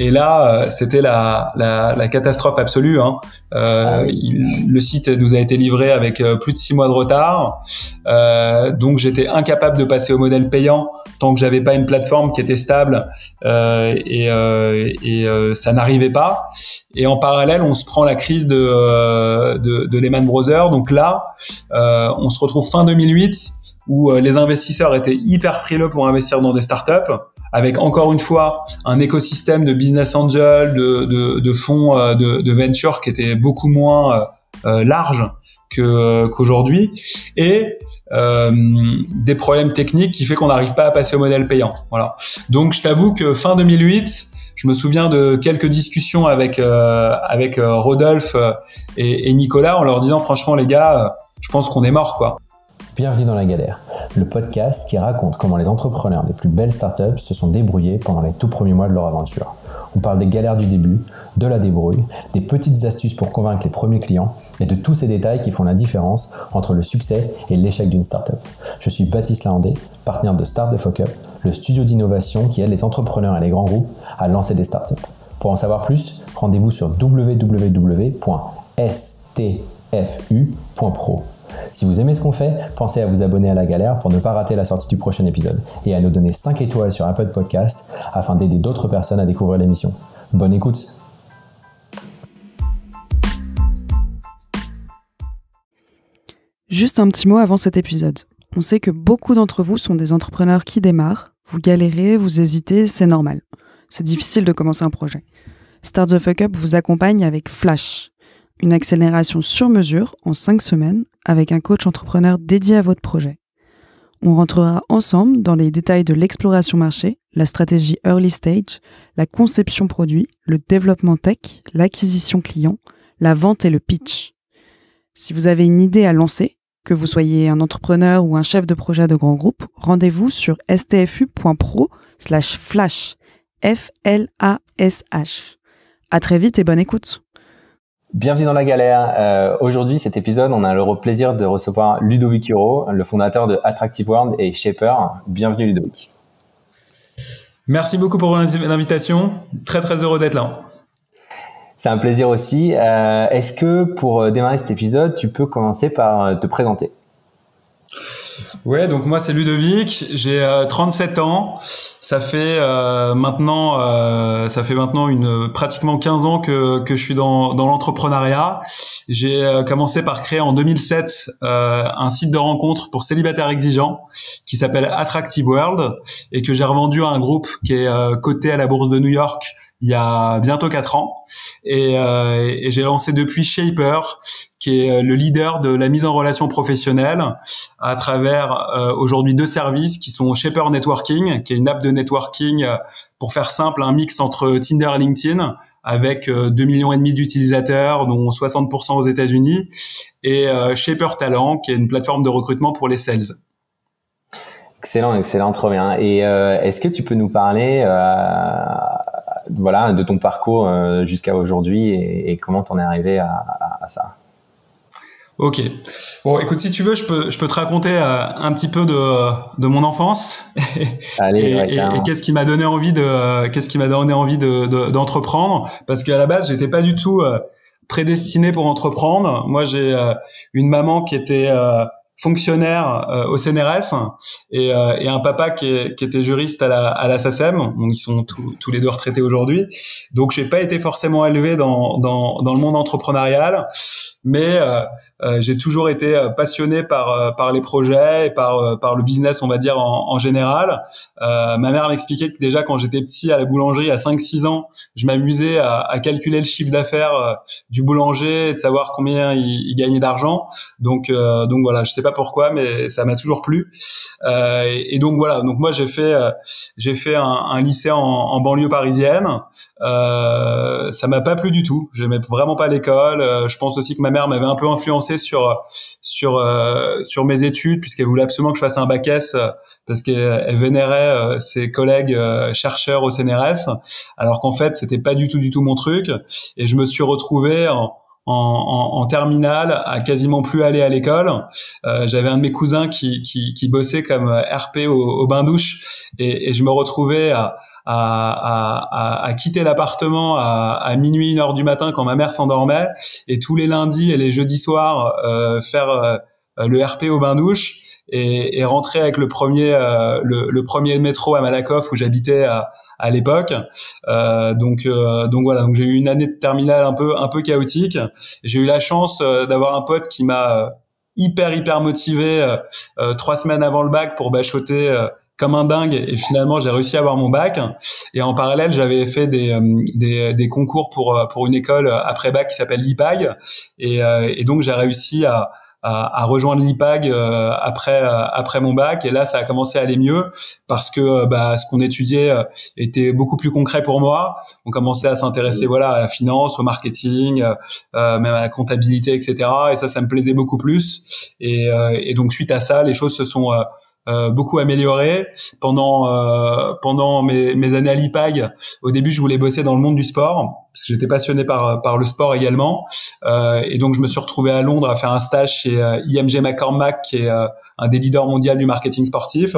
Et là, euh, c'était la, la, la, catastrophe absolue. Hein. Euh, ah le site nous a été livré avec euh, plus de six mois de retard. Euh, donc j'étais incapable de passer au modèle payant tant que j'avais pas une plateforme qui était stable euh, et, et ça n'arrivait pas. Et en parallèle, on se prend la crise de, de, de Lehman Brothers. Donc là, on se retrouve fin 2008 où les investisseurs étaient hyper frileux pour investir dans des startups avec encore une fois un écosystème de business angel, de, de, de fonds euh, de, de, venture qui était beaucoup moins euh, euh, large qu'aujourd'hui et euh, des problèmes techniques qui fait qu'on n'arrive pas à passer au modèle payant. Voilà. Donc je t'avoue que fin 2008, je me souviens de quelques discussions avec euh, avec Rodolphe et, et, Nicolas en leur disant franchement les gars, je pense qu'on est mort quoi. Bienvenue dans la galère, le podcast qui raconte comment les entrepreneurs des plus belles startups se sont débrouillés pendant les tout premiers mois de leur aventure. On parle des galères du début, de la débrouille, des petites astuces pour convaincre les premiers clients et de tous ces détails qui font la différence entre le succès et l'échec d'une startup. Je suis Baptiste Landé, partenaire de Start the Fuck Up, le studio d'innovation qui aide les entrepreneurs et les grands groupes à lancer des startups. Pour en savoir plus, rendez-vous sur www.stfu.pro. Si vous aimez ce qu'on fait, pensez à vous abonner à La Galère pour ne pas rater la sortie du prochain épisode et à nous donner 5 étoiles sur Apple Podcast afin d'aider d'autres personnes à découvrir l'émission. Bonne écoute Juste un petit mot avant cet épisode. On sait que beaucoup d'entre vous sont des entrepreneurs qui démarrent, vous galérez, vous hésitez, c'est normal. C'est difficile de commencer un projet. Start the Fuck Up vous accompagne avec Flash, une accélération sur mesure en 5 semaines avec un coach entrepreneur dédié à votre projet. On rentrera ensemble dans les détails de l'exploration marché, la stratégie early stage, la conception produit, le développement tech, l'acquisition client, la vente et le pitch. Si vous avez une idée à lancer, que vous soyez un entrepreneur ou un chef de projet de grand groupe, rendez-vous sur stfu.pro slash flash. F-L-A-S-H. À très vite et bonne écoute. Bienvenue dans la galère. Euh, aujourd'hui, cet épisode, on a le plaisir de recevoir Ludovic Huro, le fondateur de Attractive World et Shaper. Bienvenue Ludovic. Merci beaucoup pour l'invitation. Très très heureux d'être là. C'est un plaisir aussi. Euh, est-ce que pour démarrer cet épisode, tu peux commencer par te présenter? Ouais, donc moi c'est Ludovic, j'ai 37 euh, ans. Ça fait euh, maintenant, euh, ça fait maintenant une pratiquement 15 ans que, que je suis dans, dans l'entrepreneuriat. J'ai euh, commencé par créer en 2007 un site de rencontre pour célibataires exigeants qui s'appelle Attractive World et que j'ai revendu à un groupe qui est coté à la bourse de New York il y a bientôt quatre ans et, euh, et j'ai lancé depuis Shaper qui est le leader de la mise en relation professionnelle à travers euh, aujourd'hui deux services qui sont Shaper Networking qui est une app de networking euh, pour faire simple un mix entre Tinder et LinkedIn avec 2 millions et demi d'utilisateurs dont 60% aux États-Unis et Shaper Talent qui est une plateforme de recrutement pour les sales. Excellent, excellent, trop bien. Et est-ce que tu peux nous parler voilà, de ton parcours euh, jusqu'à aujourd'hui et, comment t'en es arrivé à, ça. Ok. Bon, écoute, si tu veux, je peux, je peux te raconter euh, un petit peu de, de mon enfance Allez, et, qu'est-ce qui m'a donné envie de, qu'est-ce qui m'a donné envie de, d'entreprendre, parce qu'à la base, j'étais pas du tout euh, prédestiné pour entreprendre. Moi, j'ai une maman qui était fonctionnaire euh, au CNRS et, euh, et, un papa qui, qui, était juriste à la, à la SACEM. ils sont tous les deux retraités aujourd'hui. Donc, j'ai pas été forcément élevé dans, dans, dans le monde entrepreneurial, mais euh, j'ai toujours été euh, passionné par euh, par les projets et par par le business, on va dire en, en général. ma mère m'expliquait que déjà quand j'étais petit à la boulangerie à 5-6 ans, je m'amusais à, à, calculer le chiffre d'affaires du boulanger et de savoir combien il, il gagnait d'argent. Donc donc voilà, je sais pas pourquoi, mais ça m'a toujours plu. Et, et, donc voilà, donc moi j'ai fait j'ai fait un, un lycée en, en, banlieue parisienne. ça m'a pas plu du tout. J'aimais vraiment pas l'école. je pense aussi que ma mère m'avait un peu influencé sur sur euh, sur mes études puisqu'elle voulait absolument que je fasse un bac S euh, parce qu'elle vénérait euh, ses collègues chercheurs au CNRS alors qu'en fait c'était pas du tout du tout mon truc et je me suis retrouvé en terminale à quasiment plus aller à l'école. Euh, J'avais un de mes cousins qui, qui, bossait comme RP au, au bain douche et, et, je me retrouvais à, à, à, quitter l'appartement à, à, minuit, une heure du matin quand ma mère s'endormait, et tous les lundis et les jeudis soirs euh, faire euh, le RP au bain douche et, et rentrer avec le premier euh, le, le, premier métro à Malakoff où j'habitais à, à l'époque. Euh, donc donc voilà, donc j'ai eu une année de terminale un peu un peu chaotique. J'ai eu la chance d'avoir un pote qui m'a hyper hyper motivé trois semaines avant le bac pour bachoter comme un dingue et finalement j'ai réussi à avoir mon bac et en parallèle j'avais fait des, des, des, concours pour pour une école après bac qui s'appelle l'IPAG et, et donc j'ai réussi à, à, rejoindre l'IPAG euh, après euh, après mon bac et là ça a commencé à aller mieux parce que euh, bah, ce qu'on étudiait était beaucoup plus concret pour moi. On commençait à s'intéresser voilà à la finance, au marketing, même à la comptabilité, etc. Et ça, ça me plaisait beaucoup plus. Et, et donc suite à ça, les choses se sont euh, beaucoup amélioré pendant euh, pendant mes, mes années à l'IPAG. Au début, je voulais bosser dans le monde du sport parce que j'étais passionné par par le sport également. Euh, et donc, je me suis retrouvé à Londres à faire un stage chez IMG McCormack, qui est un des leaders mondiaux du marketing sportif.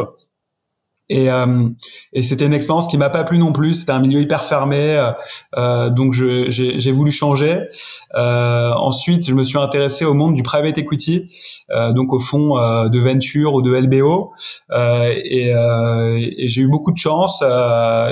Et, euh, et c'était une expérience qui m'a pas plu non plus. C'était un milieu hyper fermé, euh, euh donc j'ai voulu changer. Euh, ensuite, je me suis intéressé au monde du private equity, euh, donc au fond de venture ou de LBO. et, et j'ai eu beaucoup de chance.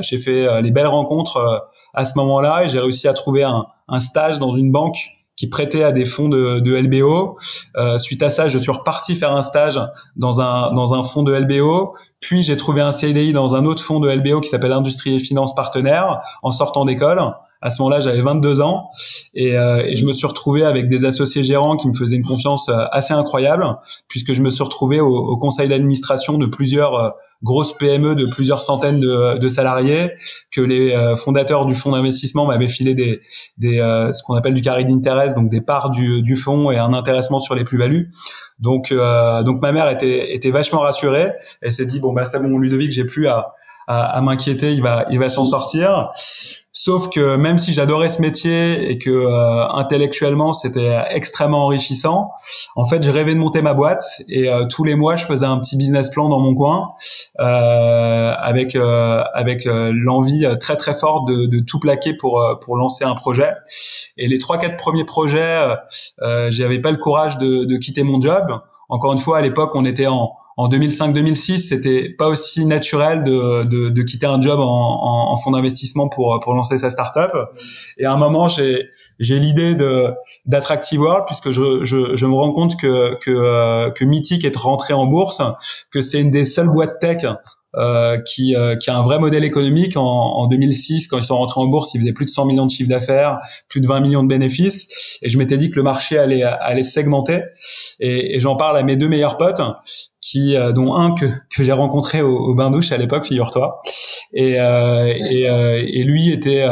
j'ai fait les belles rencontres à ce moment-là et j'ai réussi à trouver un, un stage dans une banque qui prêtait à des fonds de, de LBO. Euh, suite à ça, je suis reparti faire un stage dans un dans un fonds de LBO. Puis j'ai trouvé un CDI dans un autre fonds de LBO qui s'appelle Industrie et Finance Partenaires en sortant d'école. À ce moment-là, j'avais 22 ans et, euh, et, je me suis retrouvé avec des associés gérants qui me faiaisaient une confiance euh, assez incroyable puisque je me suis retrouvé au, au conseil d'administration de plusieurs euh, grosse PME de plusieurs centaines de, de salariés, que les euh, fondateurs du fonds d'investissement m'avaient filé des, des euh, ce qu'on appelle du carré d'intérêt, donc des parts du, du fonds et un intéressement sur les plus-values. Donc, euh, donc ma mère était, était vachement rassurée. Elle s'est dit bon bah c'est bon Ludovic, j'ai plus à, à, à m'inquiéter, il va, il va s'en sortir. Sauf que même si j'adorais ce métier et que euh, intellectuellement c'était extrêmement enrichissant, en fait j'ai rêvé de monter ma boîte et euh, tous les mois je faisais un petit business plan dans mon coin euh, avec euh, avec l'envie très très forte de, de, tout plaquer pour pour lancer un projet. Et les trois quatre premiers projets, j'avais pas le courage de, de quitter mon job. Encore une fois, à l'époque, on était en, en 2005-2006, c'était pas aussi naturel de, de, de, quitter un job en, en, en fonds d'investissement pour, pour lancer sa startup. Et à un moment, j'ai j'ai l'idée de d'Attractive World puisque je, je, je, me rends compte que que, euh, que Mythic est rentré en bourse, que c'est une des seules boîtes tech euh, qui, euh, qui a un vrai modèle économique. En, en, 2006, quand ils sont rentrés en bourse, ils faisaient plus de 100 millions de chiffre d'affaires, plus de 20 millions de bénéfices. Et je m'étais dit que le marché allait, allait segmenter. Et, et j'en parle à mes deux meilleurs potes qui euh, dont un que, que j'ai rencontré au, au bain douche à l'époque, figure-toi. Et, euh, et, euh, et, lui était,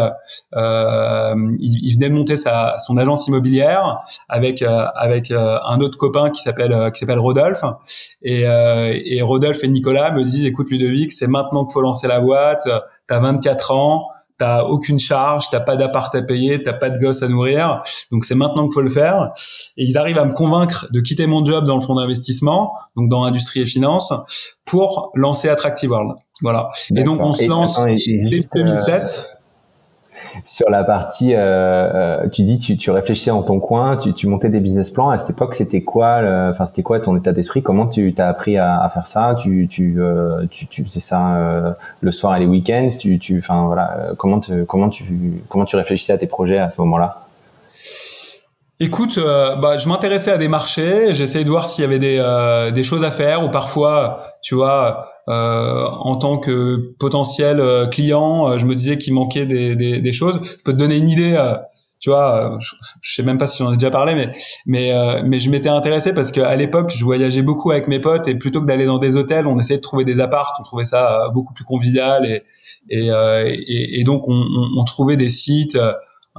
euh, il, il, venait de monter sa, son agence immobilière avec avec un autre copain qui s'appelle qui s'appelle Rodolphe. Et, et Rodolphe et Nicolas me disent, écoute Ludovic, c'est maintenant qu'il faut lancer la boîte. T'as 24 ans t'as aucune charge, t'as pas d'appart à payer, t'as pas de gosse à nourrir, donc c'est maintenant qu'il faut le faire. Et ils arrivent à me convaincre de quitter mon job dans le fonds d'investissement, donc dans industrie et finance, pour lancer Attractive World. Voilà. Et donc on se lance dès 2007 sur la partie, euh, euh, tu dis, tu, tu réfléchissais en ton coin, tu, tu montais des business plans. À cette époque, c'était quoi, enfin c'était quoi ton état d'esprit? Comment tu t'as appris à, à, faire ça? Tu, tu, euh, tu, tu faisais ça euh, le soir et les week-ends? Tu, enfin voilà, euh, comment, te, comment tu, comment tu réfléchissais à tes projets à ce moment-là? Écoute, euh, bah, je m'intéressais à des marchés, j'essayais de voir s'il y avait des, euh, des choses à faire ou parfois, tu vois, euh, en tant que potentiel euh, client, euh, je me disais qu'il manquait des, des, des, choses. Je peux te donner une idée. tu vois, je, sais même pas si on a déjà parlé, mais mais mais je m'étais intéressé parce qu'à l'époque, je voyageais beaucoup avec mes potes et plutôt que d'aller dans des hôtels, on essayait de trouver des appartes. On trouvait ça beaucoup plus convivial et et, et, et donc on, on, on, trouvait des sites.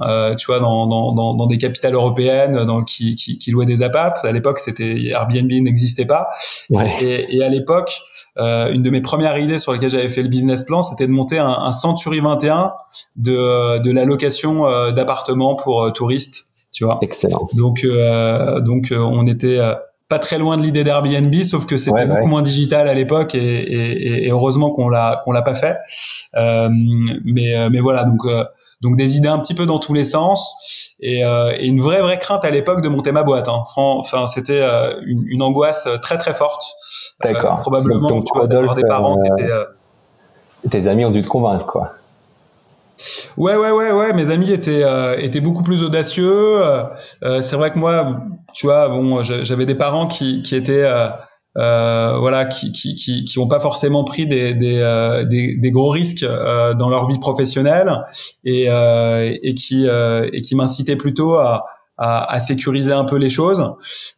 Euh, tu vois, dans, dans, dans, dans, des capitales européennes, dans, qui, qui, qui louaient des apparts. À l'époque, c'était Airbnb n'existait pas. Ouais. Et, et, à l'époque, euh, une de mes premières idées sur lesquelles j'avais fait le business plan, c'était de monter un, un, Century 21 de, de la location euh, d'appartements pour euh, touristes. Tu vois. Excellent. Donc, euh, donc on était pas très loin de l'idée d'Airbnb, sauf que c'était beaucoup moins digital à l'époque et, heureusement qu'on l'a qu'on l'a pas fait. Euh, mais mais voilà donc donc des idées un petit peu dans tous les sens et, une vraie vraie crainte à l'époque de monter ma boîte. Hein. Enfin c'était une, angoisse très très forte. D'accord. probablement donc, tu vois, des parents qui étaient tes amis ont dû te convaincre quoi. Ouais, ouais, ouais, ouais. Mes amis étaient euh, étaient beaucoup plus audacieux. Euh, euh, c'est vrai que moi, tu vois, bon, j'avais des parents qui qui étaient voilà, qui qui qui qui ont pas forcément pris des des des, des gros risques dans leur vie professionnelle et et qui et qui m'incitaient plutôt à à, à, sécuriser un peu les choses.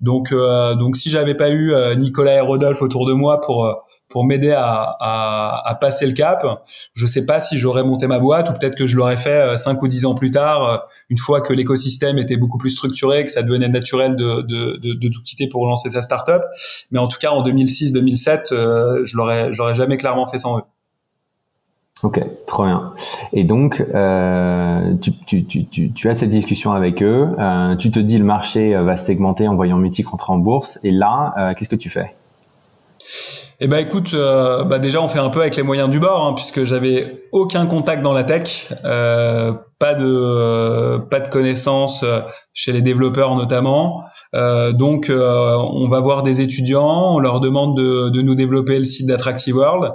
Donc, donc si j'avais pas eu Nicolas et Rodolphe autour de moi pour pour m'aider à, passer le cap. Je sais pas si j'aurais monté ma boîte ou peut-être que je l'aurais fait 5 euh, ou 10 ans plus tard, euh, une fois que l'écosystème était beaucoup plus structuré, que ça devenait naturel de, tout quitter pour lancer sa startup. Mais en tout cas, en 2006-2007, euh, je l'aurais, jamais clairement fait sans eux. Ok, trop bien. Et donc, tu, as cette discussion avec eux. Tu te dis le marché va se segmenter en voyant Mythic rentrer en bourse. Et là, qu'est-ce que tu fais? Eh ben écoute, euh, bah déjà on fait un peu avec les moyens du bord, hein, puisque j'avais aucun contact dans la tech, euh, pas de euh, pas de connaissances chez les développeurs notamment. donc on va voir des étudiants, on leur demande de, de nous développer le site d'Attractive World,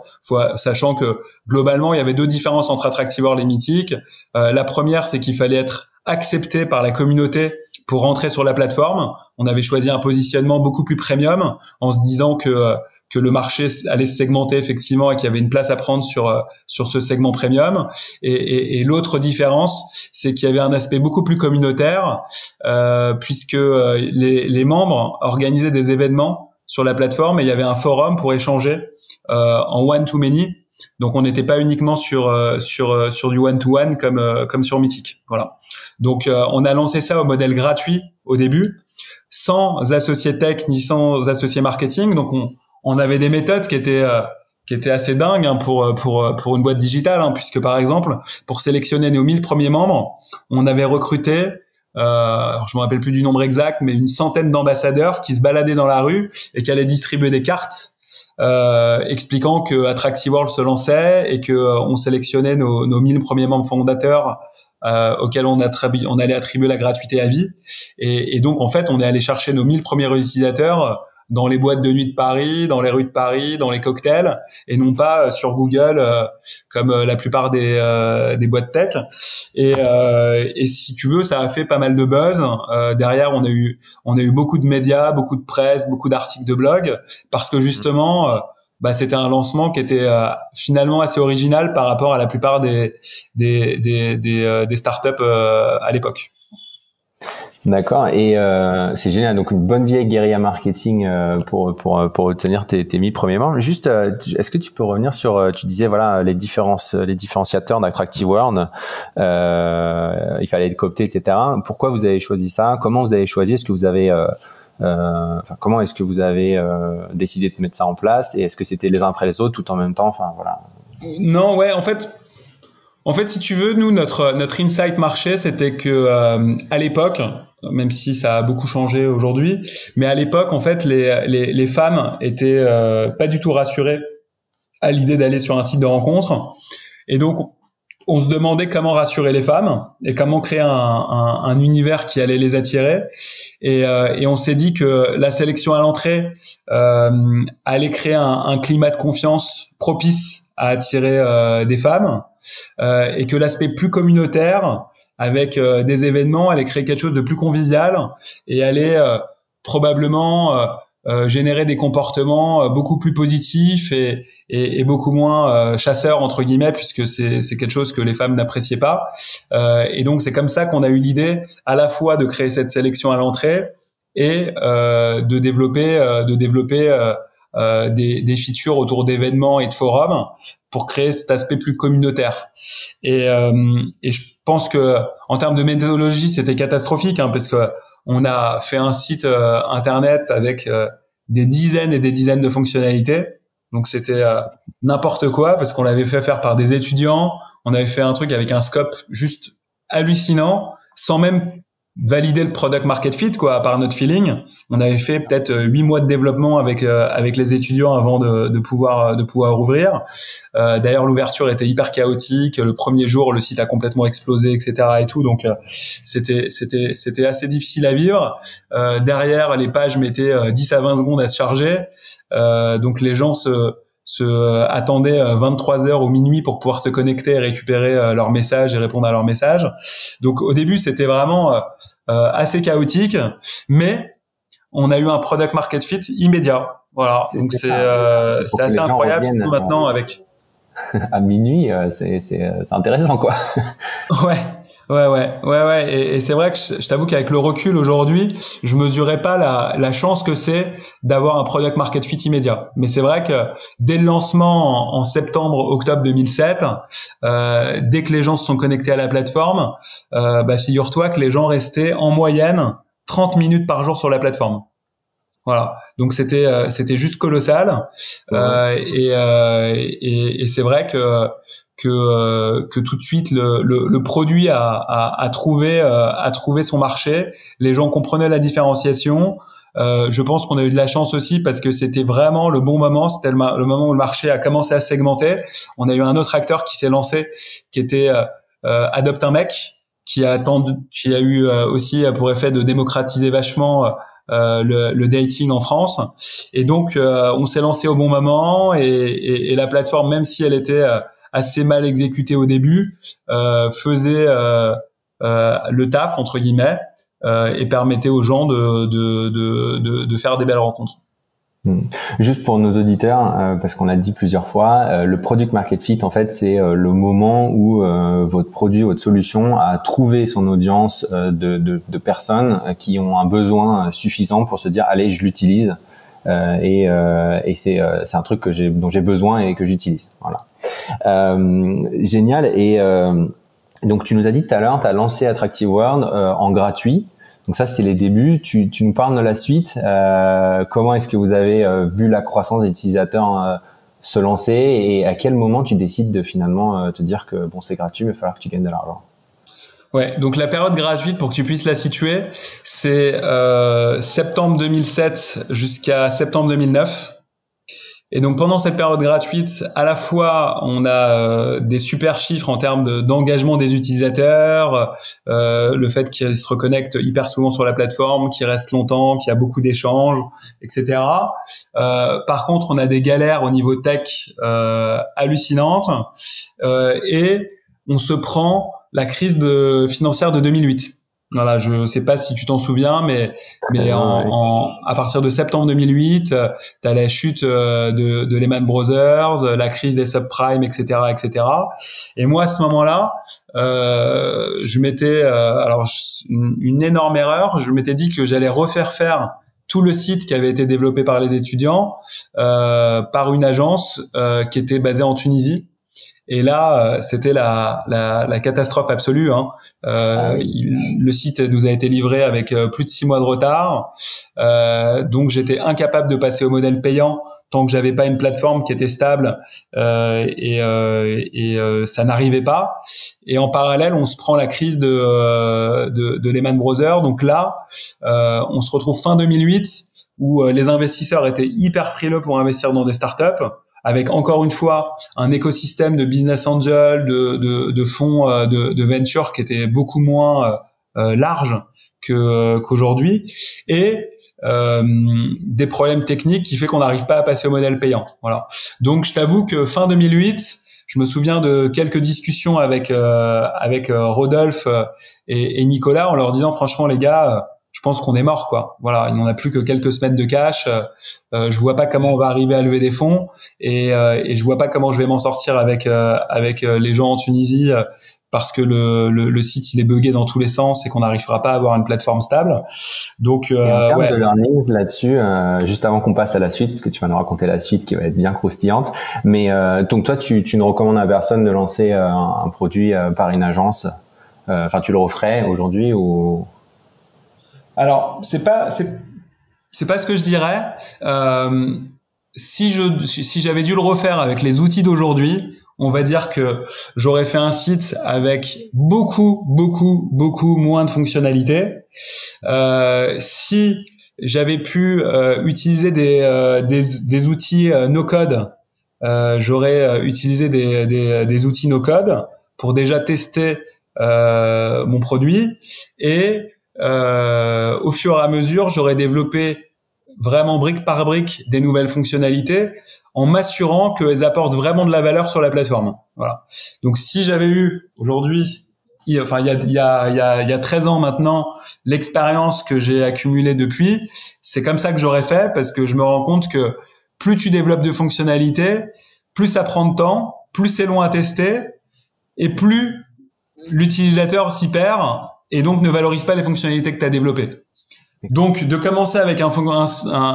sachant que globalement il y avait deux différences entre Attractive World et Mythic. la première c'est qu'il fallait être accepté par la communauté pour rentrer sur la plateforme. On avait choisi un positionnement beaucoup plus premium en se disant que que le marché allait se segmenter effectivement et qu'il y avait une place à prendre sur euh, sur ce segment premium. Et, et, et l'autre différence, c'est qu'il y avait un aspect beaucoup plus communautaire, euh, puisque euh, les, les, membres organisaient des événements sur la plateforme et il y avait un forum pour échanger euh, en one to many. Donc on n'était pas uniquement sur euh, sur sur du one to one comme comme sur Mythic. Voilà. Donc on a lancé ça au modèle gratuit au début, sans associé tech ni sans associé marketing. Donc on on avait des méthodes qui étaient euh, qui étaient assez dingues hein, pour euh, pour euh, pour une boîte digitale, hein, puisque par exemple pour sélectionner nos 1000 premiers membres, on avait recruté euh, je me rappelle plus du nombre exact, mais une centaine d'ambassadeurs qui se baladaient dans la rue et qui allaient distribuer des cartes euh, expliquant que Attractive World se lançait et que on sélectionnait nos, nos 1000 premiers membres fondateurs euh, auxquels on, on allait attribuer la gratuité à vie. Et, et, donc en fait, on est allé chercher nos 1000 premiers utilisateurs dans les boîtes de nuit de Paris, dans les rues de Paris, dans les cocktails, et non pas euh, sur Google euh, comme euh, la plupart des, des boîtes tech. Et, et, si tu veux, ça a fait pas mal de buzz. derrière, on a eu on a eu beaucoup de médias, beaucoup de presse, beaucoup d'articles de blog, parce que justement. bah, c'était un lancement qui était finalement assez original par rapport à la plupart des des des, des, des startups à l'époque. D'accord. Et euh, c'est génial. Donc une bonne vieille guérilla marketing euh, pour pour pour obtenir tes tes 1000 premiers. Juste, euh, est-ce que tu peux revenir sur euh, tu disais voilà les différences les différenciateurs d'Attractive World. Euh, il fallait être coopté, etc. Pourquoi vous avez choisi ça? Comment vous avez choisi? Est-ce que vous avez enfin, comment est-ce que vous avez décidé de mettre ça en place? Et est-ce que c'était les uns après les autres tout en même temps? Enfin voilà. Non, ouais. En fait, en fait, si tu veux, nous, notre, notre insight marché, c'était que euh, à l'époque, même si ça a beaucoup changé aujourd'hui, mais à l'époque, en fait, les, les, les femmes étaient euh, pas du tout rassurées à l'idée d'aller sur un site de rencontre. Et donc, on se demandait comment rassurer les femmes et comment créer un, un, un univers qui allait les attirer. Et, euh, et on s'est dit que la sélection à l'entrée euh, allait créer un, un, climat de confiance propice à attirer euh, des femmes euh, et que l'aspect plus communautaire avec euh, des événements allait créer quelque chose de plus convivial et allait euh, probablement générer des comportements beaucoup plus positifs et, et, et beaucoup moins chasseurs entre guillemets puisque c'est quelque chose que les femmes n'appréciaient pas. Et donc c'est comme ça qu'on a eu l'idée à la fois de créer cette sélection à l'entrée et de développer de développer euh, des, des, features autour d'événements et de forums pour créer cet aspect plus communautaire. Et, euh, et je pense que en termes de méthodologie, c'était catastrophique hein, parce que on a fait un site euh, internet avec des dizaines et des dizaines de fonctionnalités. Donc c'était n'importe quoi parce qu'on l'avait fait faire par des étudiants. On avait fait un truc avec un scope juste hallucinant, sans même valider le product market fit quoi par notre feeling. On avait fait peut-être euh, huit mois de développement avec euh, avec les étudiants avant de, de pouvoir de pouvoir ouvrir. Euh, d'ailleurs l'ouverture était hyper chaotique. Le premier jour le site a complètement explosé etc et tout. Donc euh, c'était c'était c'était assez difficile à vivre. Derrière les pages mettaient 10 à 20 secondes à se charger. Donc les gens se se attendaient 23 heures ou minuit pour pouvoir se connecter et récupérer leurs messages et répondre à leurs messages. Donc au début c'était vraiment euh, assez chaotique, mais on a eu un product market fit immédiat. Voilà, donc c'est euh, assez incroyable surtout maintenant avec à minuit, euh, c'est intéressant quoi. ouais. Ouais, ouais, ouais, ouais. Et, et c'est vrai que je, t'avoue qu'avec le recul aujourd'hui, je mesurais pas la, la chance que c'est d'avoir un product market fit immédiat. Mais c'est vrai que dès le lancement en, septembre, octobre 2007, euh, dès que les gens se sont connectés à la plateforme, euh, bah, figure-toi que les gens restaient en moyenne 30 minutes par jour sur la plateforme. Voilà. Donc c'était euh, c'était juste colossal. Et, et, et c'est vrai que que, euh, que tout de suite le, le, le produit a, a, a trouvé, euh, a trouvé son marché. Les gens comprenaient la différenciation. Euh, je pense qu'on a eu de la chance aussi parce que c'était vraiment le bon moment. C'était le, le, moment où le marché a commencé à segmenter. On a eu un autre acteur qui s'est lancé, qui était euh, euh un mec, qui a, attendu, qui a eu aussi pour effet de démocratiser vachement euh, le, le, dating en France. Et donc, euh, on s'est lancé au bon moment et, et, et, la plateforme, même si elle était assez mal exécuté au début, euh, faisait euh, euh, le taf entre guillemets et permettait aux gens de, de, de, de, faire des belles rencontres. Hmm. Juste pour nos auditeurs, parce qu'on a dit plusieurs fois, le product market fit, en fait, c'est le moment où votre produit, votre solution a trouvé son audience de, de, de, personnes qui ont un besoin suffisant pour se dire, allez, je l'utilise. et, et c'est un truc que dont j'ai besoin et que j'utilise. Voilà. Euh, génial. Et euh, donc tu nous as dit tout à l'heure, tu as lancé Attractive World euh, en gratuit. Donc ça, c'est les débuts. Tu, tu, nous parles de la suite. Euh, comment est-ce que vous avez vu la croissance des utilisateurs se lancer et à quel moment tu décides de finalement te dire que bon, c'est gratuit, mais il va falloir que tu gagnes de l'argent? Ouais, donc la période gratuite, pour que tu puisses la situer, c'est euh, septembre 2007 jusqu'à septembre 2009. Et donc pendant cette période gratuite, à la fois on a euh, des super chiffres en termes d'engagement des utilisateurs, euh, le fait qu'ils se reconnectent hyper souvent sur la plateforme, qu'ils restent longtemps, qu'il y a beaucoup d'échanges, etc. Euh, par contre, on a des galères au niveau tech euh, hallucinantes et on se prend la crise de, financière de 2008. Voilà, je sais pas si tu t'en souviens, mais mais en, en, à partir de septembre 2008, tu as la chute euh, de, de Lehman Brothers, la crise des subprimes, etc., etc. Et moi, à ce moment-là, euh, je m'étais, euh, alors une, énorme erreur, je m'étais dit que j'allais refaire faire tout le site qui avait été développé par les étudiants euh, par une agence euh, qui était basée en Tunisie. Et là, c'était la, la, la, catastrophe absolue. Hein. Euh, ah le site nous a été livré avec euh, plus de six mois de retard, euh, donc j'étais incapable de passer au modèle payant tant que j'avais pas une plateforme qui était stable et, et ça n'arrivait pas. Et en parallèle, on se prend la crise de, de, de Lehman Brothers. Donc là, on se retrouve fin 2008 où les investisseurs étaient hyper frileux pour investir dans des startups avec encore une fois un écosystème de business angel, de, de, de fonds euh, de, de, venture qui était beaucoup moins euh, euh, large qu'aujourd'hui et euh, des problèmes techniques qui fait qu'on n'arrive pas à passer au modèle payant. Voilà. Donc je t'avoue que fin 2008, je me souviens de quelques discussions avec euh, avec Rodolphe et, Nicolas en leur disant franchement les gars, je pense qu'on est mort quoi. Voilà, il n'en a plus que quelques semaines de cash. Euh, euh, je vois pas comment on va arriver à lever des fonds et, euh, et je vois pas comment je vais m'en sortir avec euh, avec euh, les gens en Tunisie parce que le, le, le, site il est buggé dans tous les sens et qu'on n'arrivera pas à avoir une plateforme stable. Donc et en termes de learnings là-dessus, juste avant qu'on passe à la suite, parce que tu vas nous raconter la suite qui va être bien croustillante. Mais donc toi, tu, tu ne recommandes à personne de lancer un, un produit par une agence. Enfin, tu le referais aujourd'hui ou alors, c'est pas c'est pas ce que je dirais. Euh, si je si j'avais dû le refaire avec les outils d'aujourd'hui, on va dire que j'aurais fait un site avec beaucoup, beaucoup, beaucoup moins de fonctionnalités. Euh, si j'avais pu euh, utiliser des, des, des, outils no-code, j'aurais utilisé des, des, des, outils no-code pour déjà tester mon produit et au fur et à mesure, j'aurais développé vraiment brique par brique des nouvelles fonctionnalités en m'assurant qu'elles apportent vraiment de la valeur sur la plateforme. Voilà. Donc si j'avais eu aujourd'hui, enfin il a, il y, a, il y, a, il y a 13 ans maintenant, l'expérience que j'ai accumulée depuis, c'est comme ça que j'aurais fait parce que je me rends compte que plus tu développes de fonctionnalités, plus ça prend de temps, plus c'est long à tester et plus l'utilisateur s'y perd et donc ne valorise pas les fonctionnalités que tu as développées. Donc, de commencer avec un,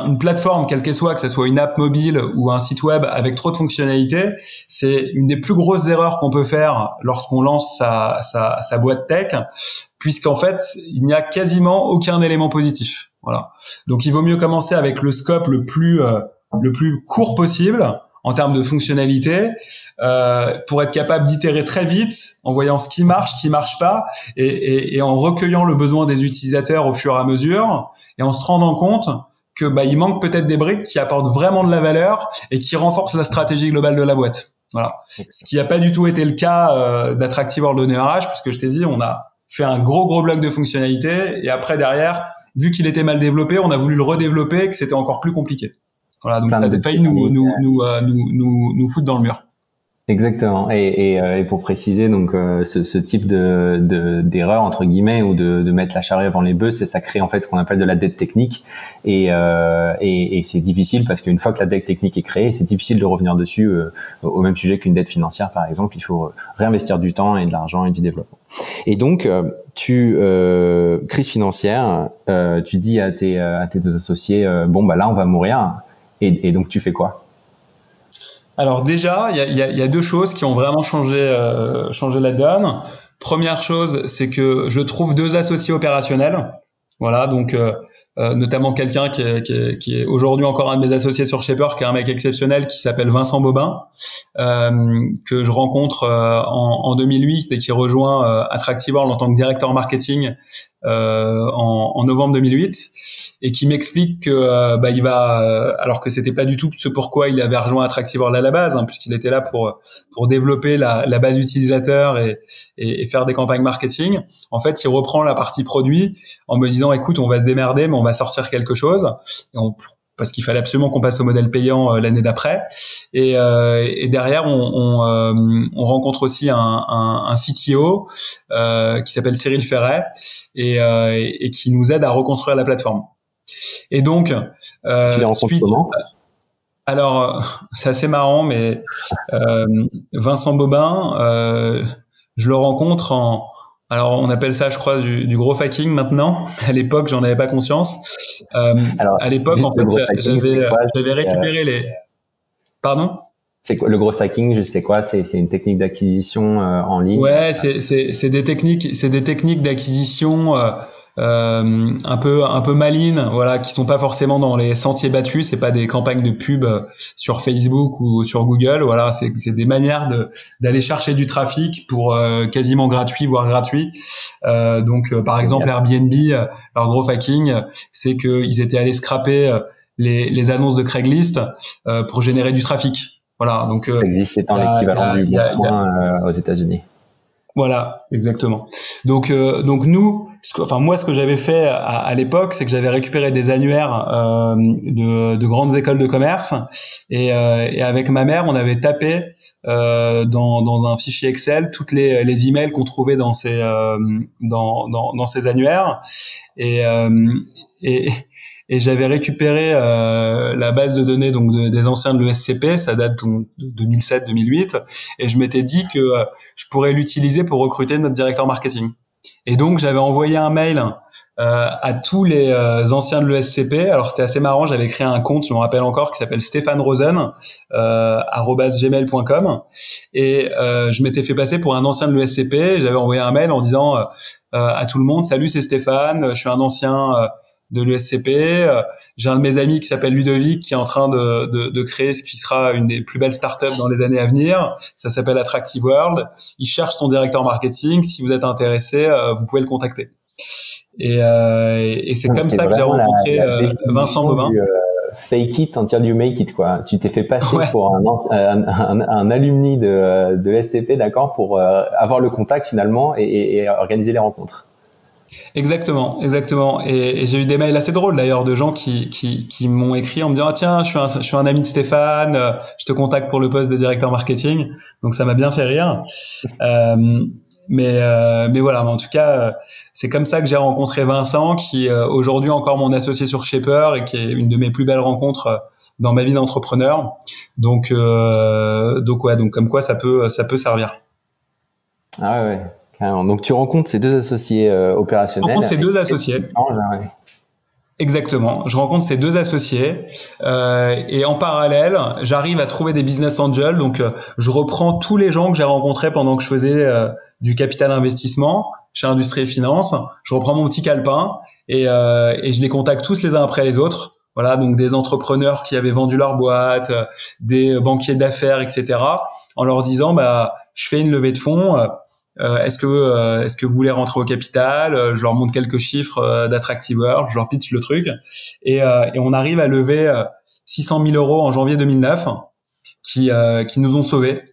une plateforme, quelle qu'elle soit, que ce soit une app mobile ou un site web avec trop de fonctionnalités, c'est une des plus grosses erreurs qu'on peut faire lorsqu'on lance sa, sa, sa, boîte tech, puisqu'en fait, il n'y a quasiment aucun élément positif. Voilà. Donc, il vaut mieux commencer avec le scope le plus, euh, le plus court possible en termes de fonctionnalité euh, pour être capable d'itérer très vite en voyant ce qui marche, ce qui marche pas et, et, et, en recueillant le besoin des utilisateurs au fur et à mesure et en se rendant compte que bah, il manque peut-être des briques qui apportent vraiment de la valeur et qui renforcent la stratégie globale de la boîte. Voilà. Ce qui n'a pas du tout été le cas euh, d'Attractive World RH puisque je t'ai dit on a fait un gros gros bloc de fonctionnalités et après derrière vu qu'il était mal développé on a voulu le redévelopper et que c'était encore plus compliqué. Voilà, donc ça a failli nous, nous, nous, euh, nous, nous, nous foutre dans le mur. Exactement. Et, et, euh, et, pour préciser, donc euh, ce, ce, type de d'erreur entre guillemets ou de, de, mettre la charrue avant les bœufs, c'est ça crée en fait ce qu'on appelle de la dette technique. Et, euh, et, et c'est difficile parce qu'une fois que la dette technique est créée, c'est difficile de revenir dessus au même sujet qu'une dette financière, par exemple. Il faut réinvestir du temps et de l'argent et du développement. Et donc, tu crise financière, tu dis à tes à tes deux associés, bon bah là on va mourir. Et, donc tu fais quoi? Alors déjà, il y a, deux choses qui ont vraiment changé, euh, changé la donne. Première chose, c'est que je trouve deux associés opérationnels. Voilà, donc euh, euh, notamment quelqu'un qui est, aujourd'hui encore un de mes associés sur Shaper, qui est un mec exceptionnel, qui s'appelle Vincent Bobin, que je rencontre en, en, 2008 et qui rejoint Attractive en tant que directeur marketing en, en, novembre 2008 et qui m'explique que euh, bah, il va, euh, alors que c'était pas du tout ce pourquoi il avait rejoint Attractivore à la base, hein, puisqu'il était là pour pour développer la, la base utilisateur et, et, et, faire des campagnes marketing. En fait, il reprend la partie produit en me disant, écoute, on va se démerder, mais on va sortir quelque chose. Parce qu'il fallait absolument qu'on passe au modèle payant euh, l'année d'après. Et, euh, et, derrière, on, on, euh, on, rencontre aussi un, un, un CTO qui s'appelle Cyril Ferret et, et, qui nous aide à reconstruire la plateforme. Et donc, euh, tu alors, c'est assez marrant, mais euh, Vincent Bobin, euh, je le rencontre en. Alors, on appelle ça, je crois, du, du gros hacking maintenant. À l'époque, j'en avais pas conscience. Euh, alors, à l'époque, en fait, j'avais, j'avais récupéré les. Pardon? c'est quoi? Le gros hacking Je sais quoi? C'est une technique d'acquisition euh, en ligne? Ouais, c'est des techniques, c'est des techniques d'acquisition. Euh, euh, un peu un peu malines, voilà, qui sont pas forcément dans les sentiers battus. C'est pas des campagnes de pub euh, sur Facebook ou sur Google. Voilà, c'est des manières d'aller chercher du trafic pour euh, quasiment gratuit, voire gratuit. Euh, donc, par exemple, Airbnb, leur gros hacking, c'est qu'ils étaient allés scraper les, les annonces de Craigslist pour générer du trafic. Voilà, donc ça existe étant l'équivalent du bon aux États-Unis. Voilà, exactement. Donc, donc nous, enfin moi, ce que j'avais fait à, à l'époque, c'est que j'avais récupéré des annuaires euh, de, de, grandes écoles de commerce. Et, euh, et, avec ma mère, on avait tapé euh, dans, dans, un fichier Excel toutes les, les emails qu'on trouvait dans ces euh, dans, dans, dans, ces annuaires. Et, euh, et et j'avais récupéré euh, la base de données donc des anciens de l'ESCP, ça date de 2007-2008, et je m'étais dit que je pourrais l'utiliser pour recruter notre directeur marketing. Et donc j'avais envoyé un mail euh, à tous les euh, anciens de l'ESCP. Alors c'était assez marrant, j'avais créé un compte, je me rappelle encore, qui s'appelle Stéphane Rosen, euh, gmail.com. Et euh, je m'étais fait passer pour un ancien de l'ESCP. J'avais envoyé un mail en disant à tout le monde, salut c'est Stéphane, je suis un ancien de l'USCP. J'ai un de mes amis qui s'appelle Ludovic qui est en train de, de, de, créer ce qui sera une des plus belles startups dans les années à venir. Ça s'appelle Attractive World. Il cherche ton directeur marketing. Si vous êtes intéressé, vous pouvez le contacter. Et, et c'est comme ça que j'ai rencontré Vincent Bobin fake it until you make it quoi. Tu t'es fait passer pour un, un, un, alumni de, de SCP, d'accord, pour euh, avoir le contact finalement et, et, organiser les rencontres. Exactement, exactement. Et, j'ai eu des mails assez drôles d'ailleurs de gens qui, qui, qui m'ont écrit en me disant ah, tiens, je suis, un, je suis un ami de Stéphane, euh, je te contacte pour le poste de directeur marketing. Donc ça m'a bien fait rire. euh, mais, euh, mais voilà, en tout cas, euh, c'est comme ça que j'ai rencontré Vincent, qui euh, aujourd'hui encore mon associé sur Shaper et qui est une de mes plus belles rencontres dans ma vie d'entrepreneur. Donc, donc ouais, donc comme quoi ça peut, ça peut servir. Ah ouais, carrément. Donc tu rencontres ces deux associés opérationnels. Je rencontre ces deux associés. Exactement. Je rencontre ces deux associés euh, et en parallèle, j'arrive à trouver des business angels. Donc, je reprends tous les gens que j'ai rencontrés pendant que je faisais euh, du capital investissement chez Industrie et Finance. Je reprends mon petit calepin et, euh, et, je les contacte tous les uns après les autres. Voilà, donc des entrepreneurs qui avaient vendu leur boîte, euh, des banquiers d'affaires, etc. En leur disant, bah, je fais une levée de fonds. Euh, est-ce que euh, est-ce que vous voulez rentrer au capital? Je leur montre quelques chiffres d'Attractive World, je leur pitch le truc et, et on arrive à lever 600 000 euros en janvier 2009 qui qui nous ont sauvés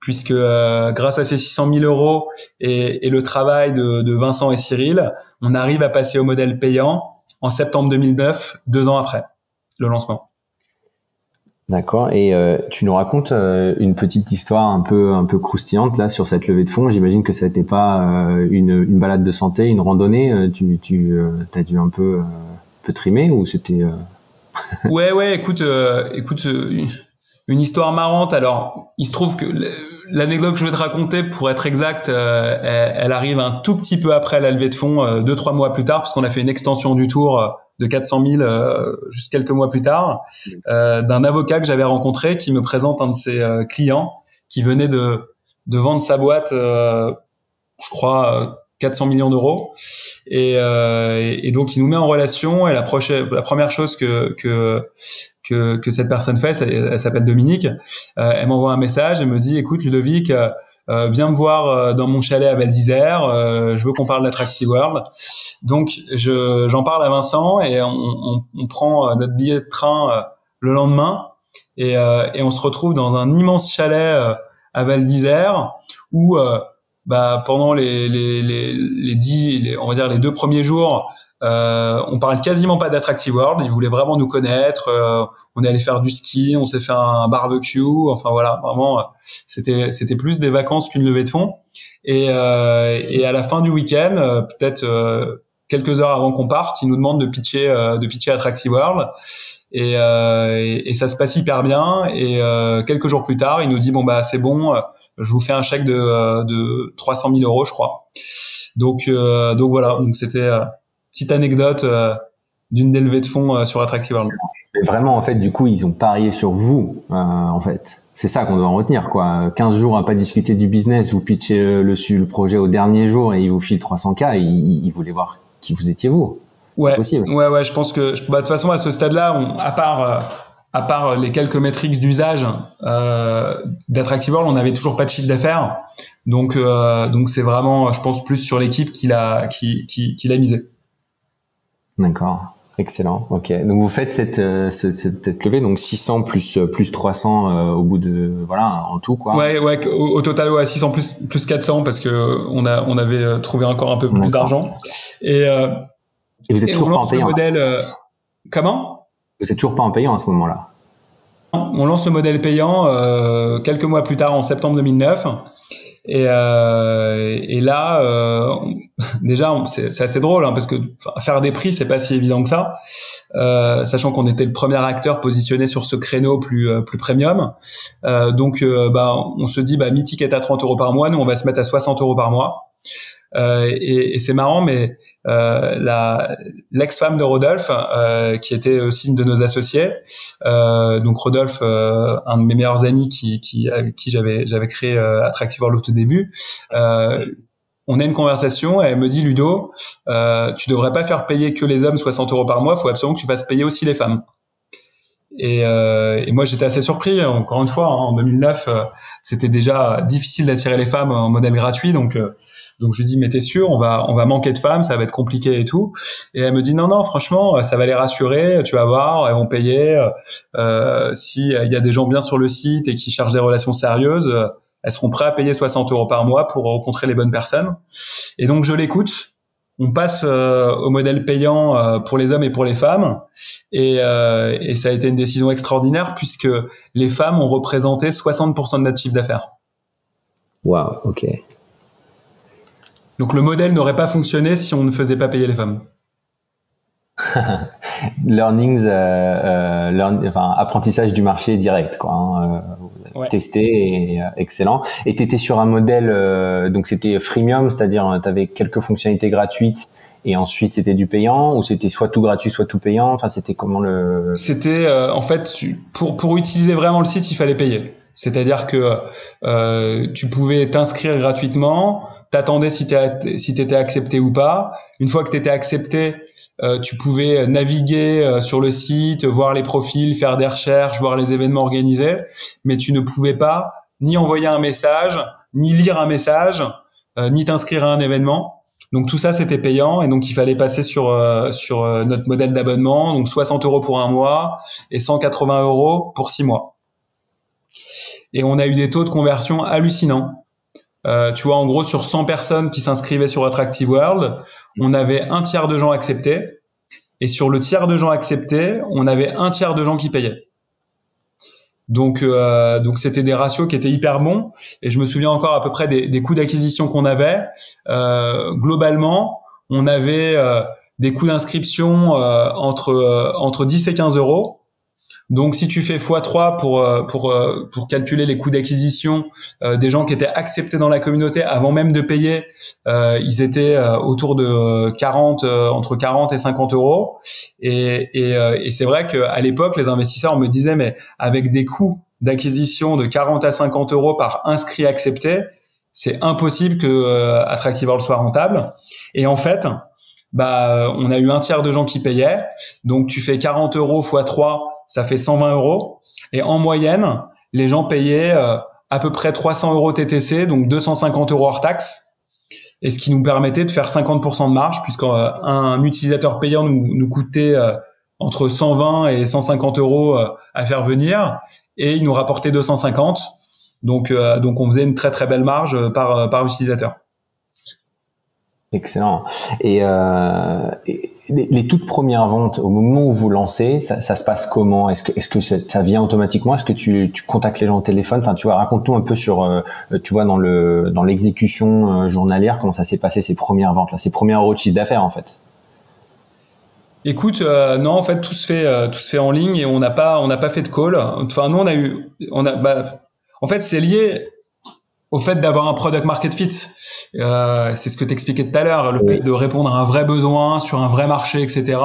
puisque euh, grâce à ces 600 000 euros et, et le travail de, de, Vincent et Cyril, on arrive à passer au modèle payant en septembre 2009, deux ans après le lancement. D'accord. Et euh, tu nous racontes euh, une petite histoire un peu un peu croustillante là sur cette levée de fonds. J'imagine que ça n'était pas une, une, balade de santé, une randonnée. Tu tu as dû un peu peu trimer ou c'était Ouais ouais. Écoute écoute une histoire marrante. Alors, il se trouve que l'anecdote que je vais te raconter, pour être exact, euh, elle, arrive un tout petit peu après la levée de fonds, euh, deux trois mois plus tard, parce qu'on a fait une extension du tour euh, de 400 000 juste quelques mois plus tard, d'un avocat que j'avais rencontré qui me présente un de ses clients qui venait de de vendre sa boîte, je crois 400 millions d'euros, et, et, donc il nous met en relation. Et la, prochaine, la première chose que que que, que cette personne fait, elle, s'appelle Dominique. Euh, elle m'envoie un message et me dit, écoute Ludovic, euh, euh viens me voir euh, dans mon chalet à Val d'Isère, je veux qu'on parle d'Attractive World. Donc j'en parle à Vincent et on, on, on, prend notre billet de train le lendemain et, et, on se retrouve dans un immense chalet à Val d'Isère où bah, pendant les, les, les, les dix, on va dire les deux premiers jours, euh, on parle quasiment pas d'Attractive World. Ils voulaient vraiment nous connaître. Euh, on est allé faire du ski, on s'est fait un barbecue. Enfin voilà, vraiment, euh, c'était c'était plus des vacances qu'une levée de fonds. Et, euh, et à la fin du week-end, euh, peut-être quelques heures avant qu'on parte, ils nous demandent de pitcher de pitcher Attractive World. Et, et, et, ça se passe hyper bien. Et quelques jours plus tard, il nous dit bon bah c'est bon, je vous fais un chèque de, de 300 000 euros, je crois. Donc donc voilà, donc c'était petite anecdote euh, d'une des levées de fonds euh, sur Attractive World. vraiment, en fait, du coup, ils ont parié sur vous, euh, en fait. C'est ça qu'on doit en retenir, quoi. 15 jours à pas discuter du business, vous pitchez le, le projet au dernier jour et ils vous filent 300K, ils, ils voulaient voir qui vous étiez vous. Ouais, ouais, ouais, je pense que, bah, de toute façon, à ce stade-là, à part, à part les quelques métriques d'usage euh, d'Attractive World, on n'avait toujours pas de chiffre d'affaires. Donc, donc c'est vraiment, je pense, plus sur l'équipe qu'il a, qui, qui, qui l'a misé. D'accord. Excellent. Ok. Donc vous faites cette, euh, cette, levée, donc 600 plus euh, plus 300 euh, au bout de voilà en tout quoi. Ouais ouais. Au, total ouais 600 plus plus 400 parce que on a on avait trouvé encore un peu plus d'argent et, et vous êtes toujours pas en payant. Modèle, comment? Vous êtes toujours pas en payant à ce moment-là. On lance le modèle payant quelques mois plus tard en septembre 2009 et, euh, et là, euh, déjà, c'est assez drôle hein, parce que faire des prix, c'est pas si évident que ça, euh, sachant qu'on était le premier acteur positionné sur ce créneau plus euh, plus premium. Euh, donc, euh, bah, on se dit, bah, Mythic est à 30 euros par mois, nous on va se mettre à 60 euros par mois. Et, et c'est marrant, mais euh, la l'ex-femme de Rodolphe, euh, qui était aussi une de nos associés. Euh, donc Rodolphe, euh, un de mes meilleurs amis, qui, qui avec qui j'avais j'avais créé Attractive World au tout début. on a une conversation et elle me dit Ludo, euh, tu devrais pas faire payer que les hommes 60 euros par mois, faut absolument que tu fasses payer aussi les femmes. Et, euh, et moi j'étais assez surpris. Encore une fois, hein, en 2009, euh, c'était déjà difficile d'attirer les femmes en modèle gratuit, donc euh, donc je lui dis mais t'es sûr, on va on va manquer de femmes, ça va être compliqué et tout. Et elle me dit non non franchement ça va les rassurer, tu vas voir, elles vont payer. Euh, si il y a des gens bien sur le site et qui cherchent des relations sérieuses, elles seront prêtes à payer 60 euros par mois pour rencontrer les bonnes personnes. Et donc je l'écoute. On passe euh, au modèle payant euh, pour les hommes et pour les femmes. Et, euh, et, ça a été une décision extraordinaire puisque les femmes ont représenté 60% de notre chiffre d'affaires. Waouh, ok. Donc le modèle n'aurait pas fonctionné si on ne faisait pas payer les femmes. Learnings, enfin, apprentissage du marché direct, quoi. Hein, testé et euh, excellent. Et tu étais sur un modèle, euh, donc c'était freemium, c'est-à-dire euh, tu avais quelques fonctionnalités gratuites et ensuite c'était du payant ou c'était soit tout gratuit soit tout payant? Enfin, c'était comment le C'était en fait pour pour utiliser vraiment le site, il fallait payer. C'est-à-dire que euh, tu pouvais t'inscrire gratuitement, t'attendais si tu si étais accepté ou pas. Une fois que tu étais accepté, euh, tu pouvais naviguer euh, sur le site, voir les profils, faire des recherches, voir les événements organisés, mais tu ne pouvais pas ni envoyer un message, ni lire un message, euh, ni t'inscrire à un événement. Donc tout ça c'était payant et donc il fallait passer sur sur notre modèle d'abonnement, donc 60 euros pour un mois et 180 euros pour six mois. Et on a eu des taux de conversion hallucinants. Euh, tu vois, en gros, sur 100 personnes qui s'inscrivaient sur Attractive World, on avait un tiers de gens acceptés. Et sur le tiers de gens acceptés, on avait un tiers de gens qui payaient. Donc, euh, donc c'était des ratios qui étaient hyper bons. Et je me souviens encore à peu près des, coûts d'acquisition qu'on avait. Euh, globalement, on avait euh, des coûts d'inscription entre entre 10 et 15 euros. Donc, si tu fais x3 pour euh, pour euh, pour calculer les coûts d'acquisition euh, des gens qui étaient acceptés dans la communauté avant même de payer, ils étaient autour de 40 entre 40 et 50 euros. Et et, et c'est vrai qu'à l'époque, les investisseurs me disaient mais avec des coûts d'acquisition de 40 à 50 euros par inscrit accepté, c'est impossible que Attractive World soit rentable. Et en fait, bah, on a eu un tiers de gens qui payaient. Donc, tu fais 40 euros x 3 ça fait 120 euros. Et en moyenne, les gens payaient euh, à peu près 300 euros TTC, donc 250 euros hors taxe. Et ce qui nous permettait de faire 50% de marge, puisqu'un euh, utilisateur payant nous, coûtait euh, entre 120 et 150 euros à faire venir, et il nous rapportait 250. Donc, donc on faisait une très très belle marge par, utilisateur. Excellent. Euh, les, toutes premières ventes, au moment où vous lancez, ça, se passe comment? Est-ce que, ça vient automatiquement? Est-ce que tu, tu, contactes les gens au téléphone? Enfin, tu vois, raconte-nous un peu sur, euh, tu vois, dans le dans l'exécution euh, journalière, comment ça s'est passé ces premières ventes ces premiers euros d'affaires en fait? Écoute, euh, non, en fait, tout se fait, tout se fait en ligne et on n'a pas, on n'a pas fait de call. Enfin, nous, on a eu, bah, en fait, c'est lié au fait d'avoir un product market fit. Euh, c'est ce que t'expliquais tout à l'heure, le fait de répondre à un vrai besoin sur un vrai marché, etc.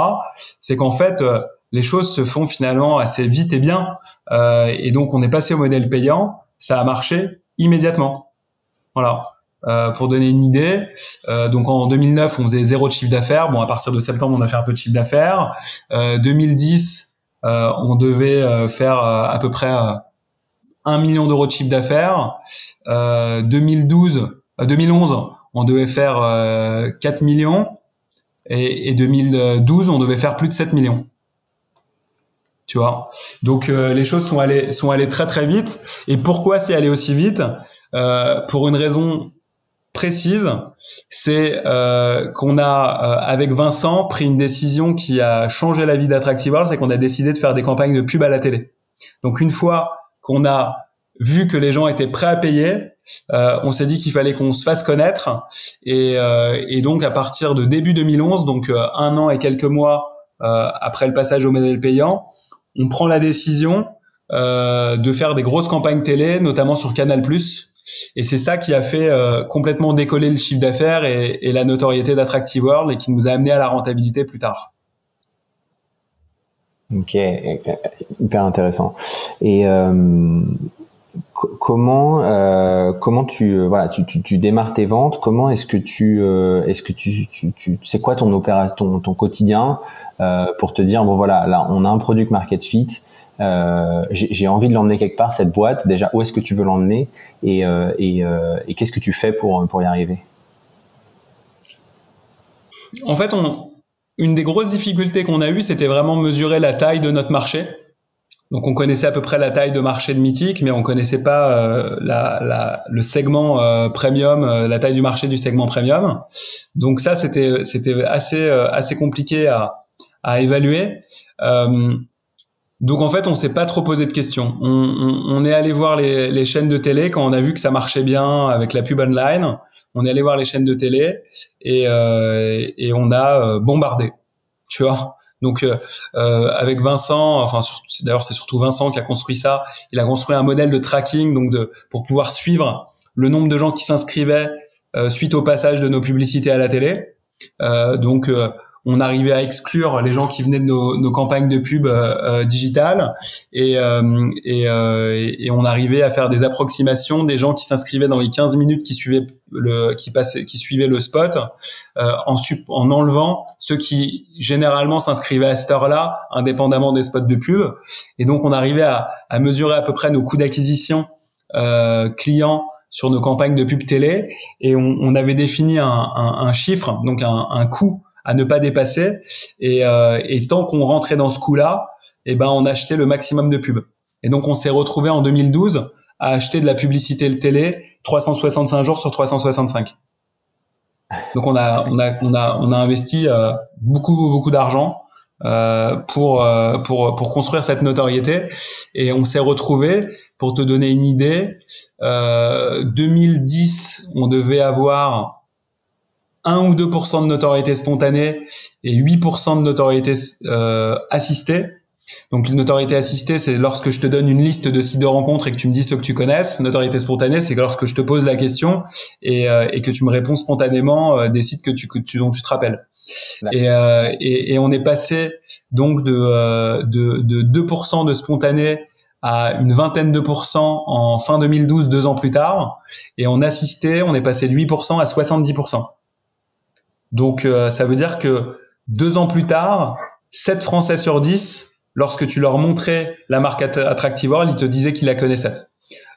C'est qu'en fait, euh, les choses se font finalement assez vite et bien. Euh, et donc, on est passé au modèle payant. Ça a marché immédiatement. Voilà. Euh, pour donner une idée, euh, donc en 2009, on faisait zéro de chiffre d'affaires. Bon, à partir de septembre, on a fait un peu de chiffre d'affaires. 2010, on devait faire à peu près 1 million d'euros de chiffre d'affaires. 2012, 2011, on devait faire 4 euh, millions. Et, et 2012, on devait faire plus de 7 millions tu vois? Donc euh, les choses sont allées sont allées très très vite. Et pourquoi c'est allé aussi vite? Euh, Pour une raison précise, c'est euh, qu'on a avec Vincent pris une décision qui a changé la vie d'Attractive c'est qu'on a décidé de faire des campagnes de pub à la télé. Donc une fois qu'on a vu que les gens étaient prêts à payer, euh, on s'est dit qu'il fallait qu'on se fasse connaître. Et, euh, donc à partir de début 2011, donc euh, un an et quelques mois après le passage au modèle payant, on prend la décision de faire des grosses campagnes télé, notamment sur Canal+. Et c'est ça qui a fait complètement décoller le chiffre d'affaires et, et, la notoriété d'Attractive World et qui nous a amené à la rentabilité plus tard. Ok, hyper intéressant. Et comment euh, comment tu euh, voilà tu, tu, tu, démarres tes ventes comment est-ce que tu euh, est-ce que tu, tu, tu c'est quoi ton opération ton, ton quotidien euh, pour te dire bon voilà là on a un produit market fit j'ai envie de l'emmener quelque part cette boîte déjà où est-ce que tu veux l'emmener et et, et qu'est-ce que tu fais pour pour y arriver? En fait on une des grosses difficultés qu'on a eues c'était vraiment mesurer la taille de notre marché donc on connaissait à peu près la taille de marché de Mythique, mais on connaissait pas euh, la, le segment euh, premium, euh, la taille du marché du segment premium. Donc ça c'était assez compliqué à, évaluer. donc en fait on s'est pas trop posé de questions. On, on, on est allé voir les, les, chaînes de télé quand on a vu que ça marchait bien avec la pub online. On est allé voir les chaînes de télé et, et on a bombardé. Tu vois donc euh, euh, avec Vincent, enfin d'ailleurs c'est surtout Vincent qui a construit ça. Il a construit un modèle de tracking donc de pour pouvoir suivre le nombre de gens qui s'inscrivaient euh, suite au passage de nos publicités à la télé. donc on arrivait à exclure les gens qui venaient de nos, nos campagnes de pub euh, digitales. Et, euh, et, euh, et, on arrivait à faire des approximations des gens qui s'inscrivaient dans les 15 minutes qui suivaient le qui passaient qui suivaient le spot en, en enlevant ceux qui généralement s'inscrivaient à cette heure-là indépendamment des spots de pub. Et donc on arrivait à, à mesurer à peu près nos coûts d'acquisition clients sur nos campagnes de pub télé. Et on, on avait défini un, un, un chiffre donc un, un coût à ne pas dépasser. Et, euh, et tant qu'on rentrait dans ce coup-là, eh ben on achetait le maximum de pubs. Et donc on s'est retrouvé en 2012 à acheter de la publicité le télé 365 jours sur 365. Donc on a on a on a on a investi euh, beaucoup beaucoup d'argent euh, pour euh, pour pour construire cette notoriété et on s'est retrouvé pour te donner une idée 2010 on devait avoir 1 ou 2% de notoriété spontanée et 8% de notoriété euh, assistée. Donc une notoriété assistée, c'est lorsque je te donne une liste de sites de rencontres et que tu me dis ce que tu connaisses. Notoriété spontanée, c'est lorsque je te pose la question et, euh, et que tu me réponds spontanément euh, des sites que tu, que tu, dont tu te rappelles. Et, euh, et, et, on est passé donc de, euh, de, de 2% de spontané à une vingtaine de pourcents en fin 2012, deux ans plus tard. Et en assisté, on est passé de 8% à 70%. Donc euh, ça veut dire que deux ans plus tard, 7 Français sur 10, lorsque tu leur montrais la marque Attractive World, ils te disaient qu'ils la connaissaient.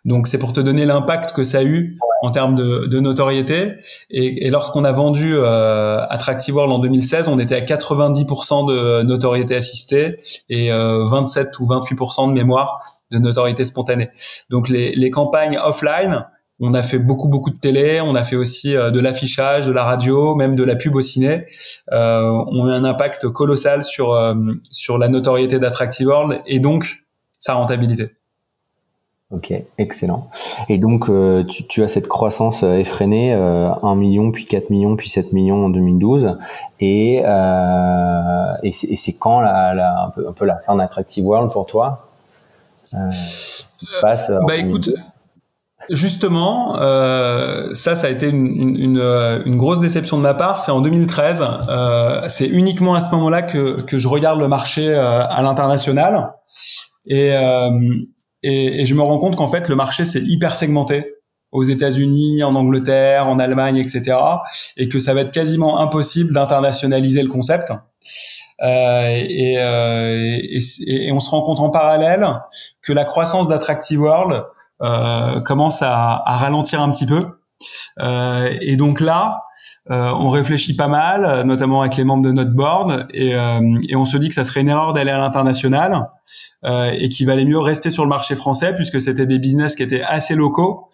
Donc c'est pour te donner l'impact que ça a eu en termes de, notoriété. Et, lorsqu'on a vendu euh, Attractive World en 2016, on était à 90% de notoriété assistée et euh, 27 ou 28% de mémoire de notoriété spontanée. Donc les campagnes offline, on a fait beaucoup beaucoup de télé, on a fait aussi euh, de l'affichage, de la radio, même de la pub au ciné. Euh, on a un impact colossal sur euh, sur la notoriété d'Attractive World et donc sa rentabilité. Ok, excellent. Et donc tu, as cette croissance effrénée, 1 million, puis 4 millions, puis 7 millions en 2012. Et, et c'est quand la, un, peu, un, peu, la fin d'Attractive World pour toi? Bah écoute, Justement, euh, ça, ça a été une, une, une, grosse déception de ma part. C'est en 2013. Euh, c'est uniquement à ce moment-là que, que je regarde le marché euh, à l'international. Et, euh, et, et, je me rends compte qu'en fait, le marché, c'est hyper segmenté aux États-Unis, en Angleterre, en Allemagne, etc. Et que ça va être quasiment impossible d'internationaliser le concept. Euh, et, et, et, on se rend compte en parallèle que la croissance d'Attractive World euh, commence à, à, ralentir un petit peu. Euh, et donc là, euh, on réfléchit pas mal, notamment avec les membres de notre board, et, euh, et on se dit que ça serait une erreur d'aller à l'international euh, et qu'il valait mieux rester sur le marché français puisque c'était des business qui étaient assez locaux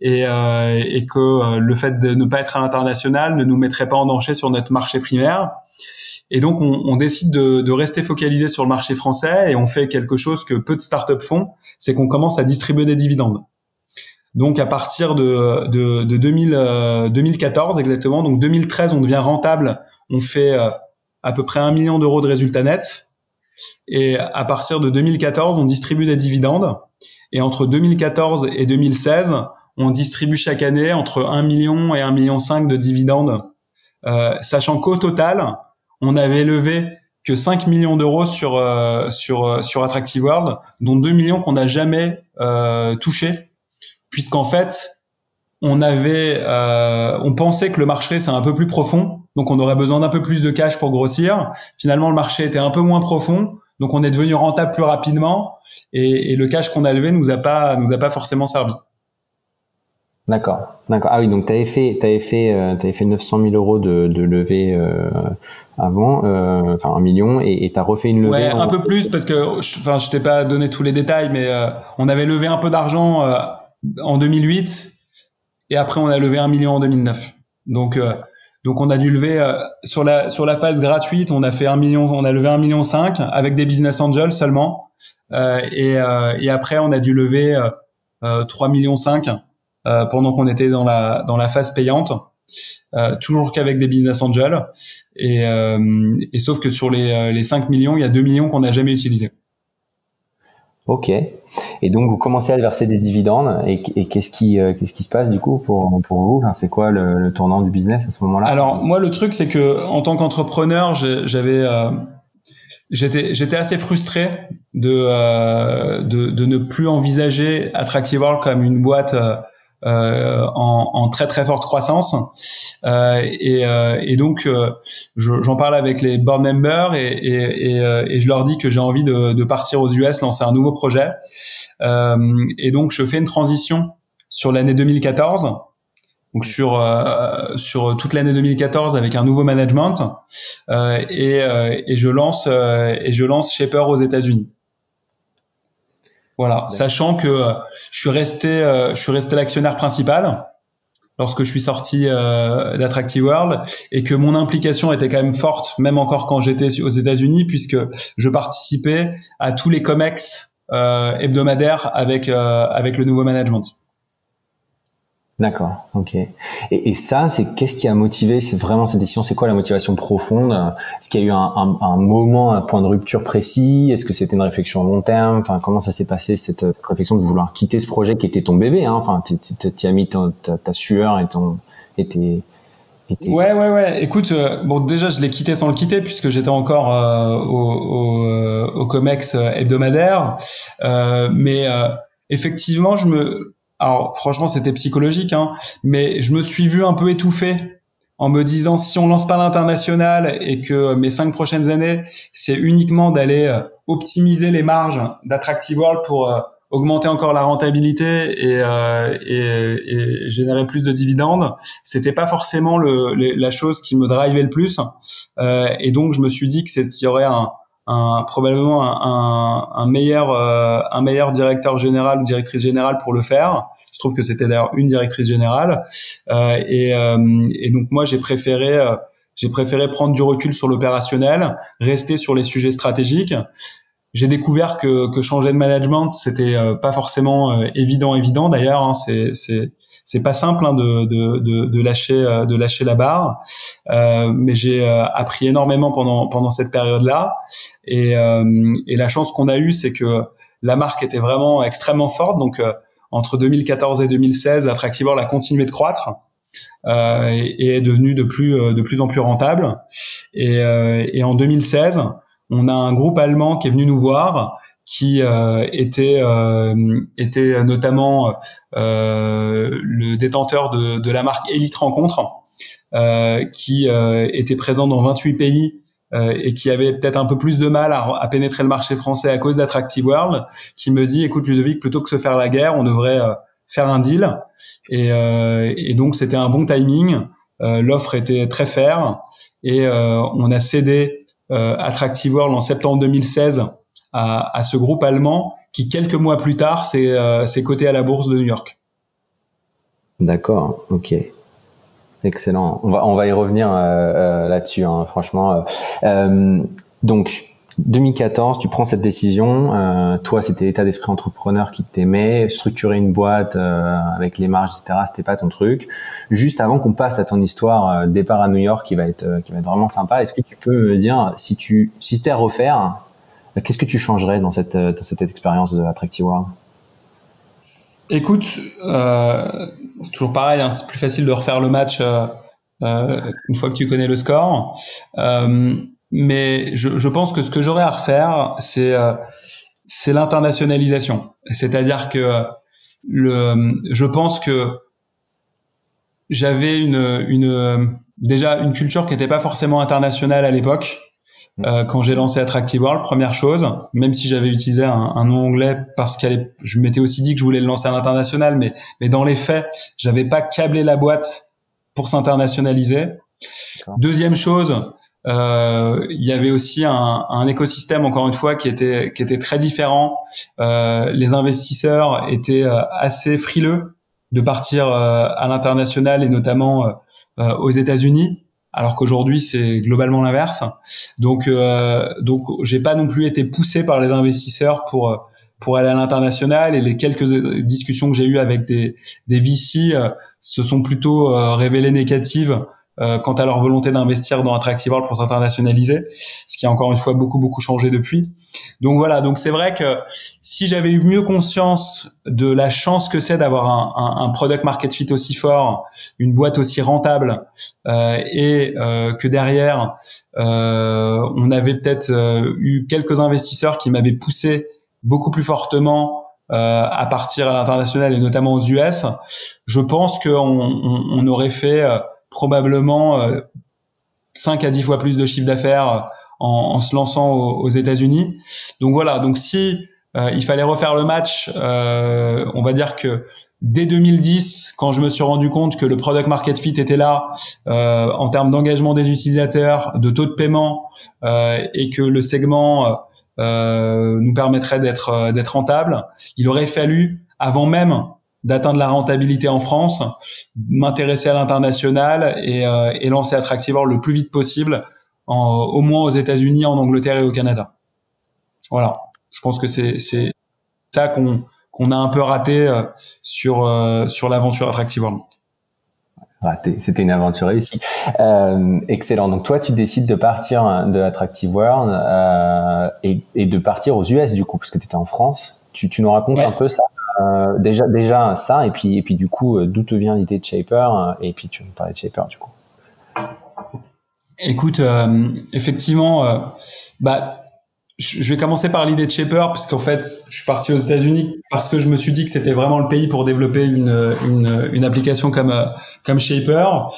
et, et que le fait de ne pas être à l'international ne nous mettrait pas en danger sur notre marché primaire. Et donc, on, on décide de, de, rester focalisé sur le marché français et on fait quelque chose que peu de startups font, c'est qu'on commence à distribuer des dividendes. Donc, à partir de, de, de 2000, 2014 euh, exactement, donc 2013, on devient rentable. On fait euh, à peu près un million d'euros de résultats nets. Et à partir de 2014, on distribue des dividendes. Et entre 2014 et 2016, on distribue chaque année entre 1 million et 1 million 5 de dividendes, euh, sachant qu'au total, on avait levé que 5 millions d'euros sur euh, sur euh, sur Attractive World, dont 2 millions qu'on n'a jamais euh, touché puisqu'en fait, on avait, euh, on pensait que le marché c'est un peu plus profond, donc on aurait besoin d'un peu plus de cash pour grossir. Finalement, le marché était un peu moins profond, donc on est devenu rentable plus rapidement, et, le cash qu'on a levé nous a pas, nous a pas forcément servi. D'accord, d'accord. Ah oui, donc tu avais fait, avais fait, euh, avais fait 900 000 euros de, de levée euh, avant, euh, enfin un million, et tu as refait une levée. Ouais, un peu plus parce que, enfin, je t'ai pas donné tous les détails, mais on avait levé un peu d'argent en 2008, et après on a levé un million en 2009. Donc, donc on a dû lever sur la sur la phase gratuite, on a fait un million, on a levé un million cinq avec des business angels seulement, et, et après on a dû lever 3 millions 5 euh, pendant qu'on était dans la dans la phase payante, euh, toujours qu'avec des business angels. Et, euh, et, sauf que sur les, les 5 millions, il y a 2 millions qu'on n'a jamais utilisés. Ok. Et donc vous commencez à verser des dividendes et, et qu'est-ce qui qu'est-ce qui se passe du coup pour pour vous? Enfin, C'est quoi le, le, tournant du business à ce moment-là? Alors moi le truc c'est que en tant qu'entrepreneur j'avais euh, j'étais j'étais assez frustré de, euh, de, de ne plus envisager Attractive World comme une boîte euh, en, en, très très forte croissance. Euh, et, euh, et, donc, j'en parle avec les board members et, et, et je leur dis que j'ai envie de, de, partir aux US, lancer un nouveau projet. et donc, je fais une transition sur l'année 2014 donc sur euh, sur toute l'année 2014 avec un nouveau management euh, et, euh, et je lance et je lance Shaper aux États-Unis. Voilà, sachant que euh, je suis resté, euh, je suis resté l'actionnaire principal lorsque je suis sorti euh, d'Attractive World et que mon implication était quand même forte, même encore quand j'étais aux États-Unis, puisque je participais à tous les comex hebdomadaires avec avec le nouveau management. D'accord, ok. Et, et ça, c'est qu'est-ce qui a motivé vraiment cette décision. C'est quoi la motivation profonde? Est-ce qu'il y a eu un, un, un, moment, un point de rupture précis? Est-ce que c'était une réflexion long terme? Enfin, comment ça s'est passé cette réflexion de vouloir quitter ce projet qui était ton bébé hein? Enfin, tu as mis ta, ta, sueur et ton et tes, Ouais, ouais, ouais. Écoute, euh, bon, déjà, je l'ai quitté sans le quitter puisque j'étais encore euh, au, au, euh, au, Comex hebdomadaire. mais effectivement, je me, alors franchement c'était psychologique, hein, mais je me suis vu un peu étouffé en me disant si on lance pas l'international et que mes cinq prochaines années c'est uniquement d'aller euh, optimiser les marges d'Attractive World pour euh, augmenter encore la rentabilité et, euh, et, et, générer plus de dividendes, c'était pas forcément le, la chose qui me drivait le plus. Euh, et donc je me suis dit que c'est qu'il y aurait un, un, probablement un, un, meilleur euh, un meilleur directeur général ou directrice générale pour le faire. Je trouve que c'était d'ailleurs une directrice générale euh, et, euh, et, donc moi j'ai préféré euh, j'ai préféré prendre du recul sur l'opérationnel, rester sur les sujets stratégiques. J'ai découvert que, que changer de management c'était pas forcément évident évident d'ailleurs. Hein, c'est pas simple hein, de, de, de, lâcher euh, de lâcher la barre, euh, mais j'ai euh, appris énormément pendant pendant cette période-là. Et, euh, et la chance qu'on a eue, c'est que la marque était vraiment extrêmement forte. Donc entre 2014 et 2016, Attractivore a continué de croître. Euh, et, est devenu de plus de plus en plus rentable. Et, et en 2016, on a un groupe allemand qui est venu nous voir qui euh, était euh, était notamment euh, le détenteur de, de, la marque Elite Rencontre, qui était présent dans 28 pays et qui avait peut-être un peu plus de mal à, à, pénétrer le marché français à cause d'Attractive World, qui me dit, écoute Ludovic, plutôt que se faire la guerre, on devrait faire un deal. Et, et donc c'était un bon timing. L'offre était très fair et on a cédé Attractive World en septembre 2016 à, à, ce groupe allemand qui, quelques mois plus tard, s'est euh, coté à la bourse de New York. D'accord, ok. Excellent. On va, on va y revenir euh, euh là-dessus, hein, franchement. Euh, donc, 2014, tu prends cette décision. Euh, toi, c'était l'état d'esprit entrepreneur qui t'aimait. Structurer une boîte euh, avec les marges, etc. C'était pas ton truc. Juste avant qu'on passe à ton histoire départ à New York, qui va être qui va être vraiment sympa. Est-ce que tu peux me dire si tu si c'était à refaire, Qu'est-ce que tu changerais dans cette, euh, expérience de World? Écoute, euh, c'est toujours pareil, hein, c'est plus facile de refaire le match euh, une fois que tu connais le score. Mais je, pense que ce que j'aurais à refaire, c'est l'internationalisation. C'est-à-dire que je pense que j'avais déjà une culture qui n'était pas forcément internationale à l'époque. Euh, quand j'ai lancé Attractive World, première chose, même si j'avais utilisé un, un, nom anglais parce que je m'étais aussi dit que je voulais le lancer à l'international, mais, mais dans les faits, j'avais pas câblé la boîte pour s'internationaliser. Deuxième chose, euh, il y avait aussi un, un, écosystème encore une fois qui était qui était très différent. Euh, les investisseurs étaient euh, assez frileux de partir euh, à l'international et notamment euh, aux États-Unis alors qu'aujourd'hui c'est globalement l'inverse. Donc euh, donc j'ai pas non plus été poussé par les investisseurs pour pour aller à l'international et les quelques discussions que j'ai eues avec des des VC se sont plutôt révélées négatives euh, quant à leur volonté d'investir dans Attractive World pour s'internationaliser, ce qui a encore une fois beaucoup beaucoup changé depuis. Donc voilà, donc c'est vrai que si j'avais eu mieux conscience de la chance que c'est d'avoir un, un, un, product market fit aussi fort, une boîte aussi rentable, euh, et euh, que derrière euh, on avait peut-être euh, eu quelques investisseurs qui m'avaient poussé beaucoup plus fortement euh, à partir à l'international et notamment aux US, je pense qu'on on, on aurait fait probablement 5 euh, à 10 fois plus de chiffre d'affaires euh, en, en, se lançant aux, États-Unis. Donc voilà, donc si euh, il fallait refaire le match, on va dire que dès 2010, quand je me suis rendu compte que le product market fit était là en termes d'engagement des utilisateurs, de taux de paiement et que le segment nous permettrait d'être d'être rentable, il aurait fallu avant même d'atteindre la rentabilité en France, m'intéresser à l'international et, euh, et lancer Attractivore le plus vite possible, en, au moins aux États-Unis, en Angleterre et au Canada. Voilà, je pense que c'est ça qu'on a un peu raté euh, sur euh, sur l'aventure Attractivore. Raté, c'était une aventure réussie. Euh, excellent. Donc toi, tu décides de partir de Attractive World euh, et, et, de partir aux US du coup, parce que tu étais en France. Tu, tu nous racontes un peu ça? Euh, déjà, déjà ça, et puis, et puis du coup, euh, d'où te vient l'idée de Shaper euh, Et puis tu me parlais de Shaper du coup. Écoute, effectivement, bah, je vais commencer par l'idée de Shaper, parce qu'en fait, je suis parti aux États-Unis parce que je me suis dit que c'était vraiment le pays pour développer une, une, application comme, comme Shaper.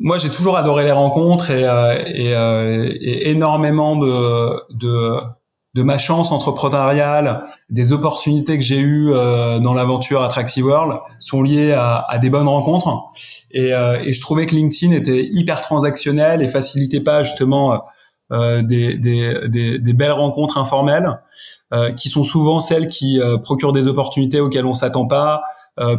Moi, j'ai toujours adoré les rencontres et, et, et énormément de, de, de ma chance entrepreneuriale, des opportunités que j'ai eues euh, dans l'aventure Attractive World sont liées à, à des bonnes rencontres. Et, euh, et, je trouvais que LinkedIn était hyper transactionnel et facilitait pas justement euh, des, des, des, des, belles rencontres informelles, euh, qui sont souvent celles qui euh, procurent des opportunités auxquelles on s'attend pas,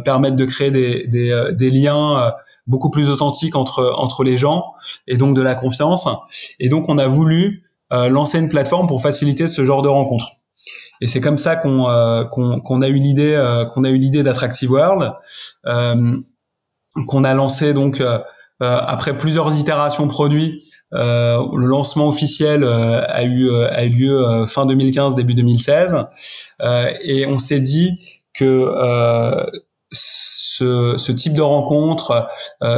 permettent de créer des, liens beaucoup plus authentiques entre entre les gens et donc de la confiance. Et donc on a voulu euh, lancer une plateforme pour faciliter ce genre de rencontres. Et c'est comme ça qu'on euh, qu'on a eu l'idée euh, qu'on a eu l'idée d'Attractive World, qu'on a lancé donc après plusieurs itérations produits. le lancement officiel a eu a eu lieu fin 2015 début 2016 et on s'est dit que ce, ce, type de rencontre,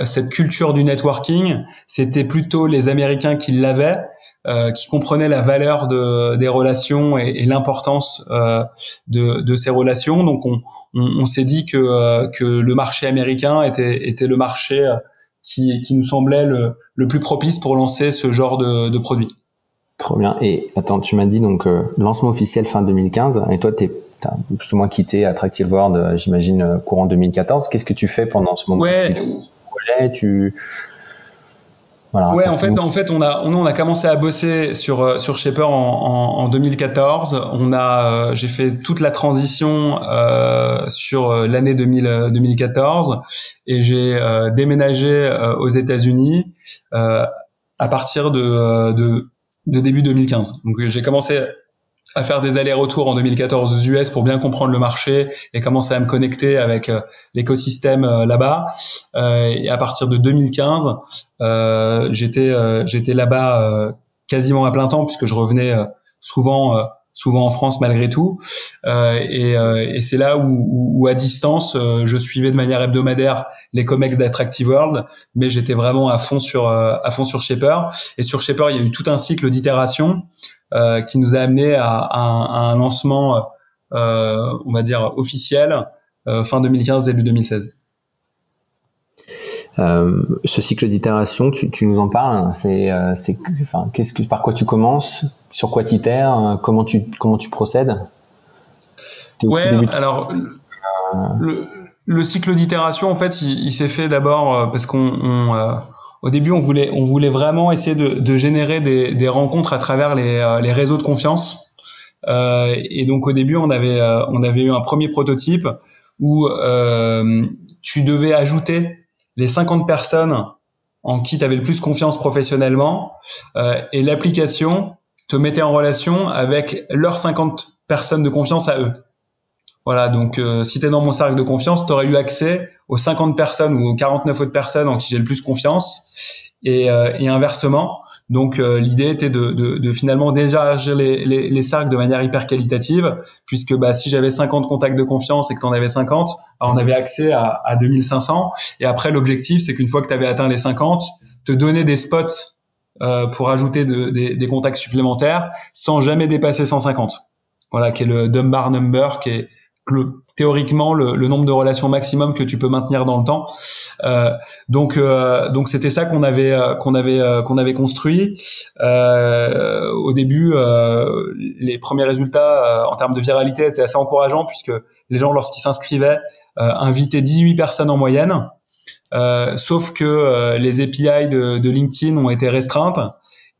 cette culture du networking, c'était plutôt les Américains qui l'avaient euh, qui comprenait la valeur de, des relations et, et l'importance euh, de, de, ces relations. Donc on, on, on s'est dit que, euh, que le marché américain était, était le marché euh, qui, qui nous semblait le, le, plus propice pour lancer ce genre de, de produit. Trop bien. Et attends, tu m'as dit donc lancement officiel fin 2015, et toi tu as plus ou moins quitté Attractive World, j'imagine courant 2014. Qu'est-ce que tu fais pendant ce moment? Ouais. Projet, tu voilà, ouais, en fait, en fait, on a, on, a commencé à bosser sur euh, sur Shaper en, en, en 2014. On a, euh, j'ai fait toute la transition euh, sur euh, l'année 2014 et j'ai déménagé aux États-Unis à partir de, de, de début 2015. Donc j'ai commencé à faire des allers-retours en 2014 aux US pour bien comprendre le marché et commencer à me connecter avec euh, l'écosystème euh, là-bas. Euh, et à partir de 2015, j'étais j'étais là-bas quasiment à plein temps puisque je revenais souvent souvent en France malgré tout. et, et c'est là où, où, à distance, je suivais de manière hebdomadaire les comex d'Attractive World, mais j'étais vraiment à fond sur à fond sur Shaper. Et sur Shaper, il y a eu tout un cycle d'itération euh, qui nous a amené à, à, un, à un, lancement on va dire officielle fin 2015 début 2016. Euh, ce cycle d'itération, tu, tu, nous en parles. Hein, c'est, euh, c'est, enfin, qu'est-ce que, par quoi tu commences, sur quoi tu itères, euh, comment tu, comment tu procèdes? Ouais, alors le, le, cycle d'itération, en fait, il, il s'est fait d'abord parce qu'on, on, au début, on voulait, on voulait vraiment essayer de, de générer des, des, rencontres à travers les, les réseaux de confiance. et donc, au début, on avait, on avait eu un premier prototype où tu devais ajouter les 50 personnes en qui tu avais le plus confiance professionnellement euh, et l'application te mettait en relation avec leurs 50 personnes de confiance à eux. Voilà, donc euh, si tu es dans mon cercle de confiance, tu aurais eu accès aux 50 personnes ou aux 49 autres personnes en qui j'ai le plus confiance et, euh, et inversement. Donc euh, l'idée était de, finalement déjà les, les, les, cercles de manière hyper qualitative, puisque bah, si j'avais 50 contacts de confiance et que tu en avais 50, on avait accès à, à 2500. Et après l'objectif, c'est qu'une fois que tu avais atteint les 50, te donner des spots euh, pour ajouter de, des, des, contacts supplémentaires sans jamais dépasser 150. Voilà, qui est le Dunbar number, qui est le, théoriquement le, le, nombre de relations maximum que tu peux maintenir dans le temps. Euh, donc euh, donc c'était ça qu'on avait euh, qu'on avait euh, qu'on avait construit. Euh, au début, les premiers résultats en termes de viralité étaient assez encourageants puisque les gens lorsqu'ils s'inscrivaient invitaient 18 personnes en moyenne. sauf que les API de, de LinkedIn ont été restreintes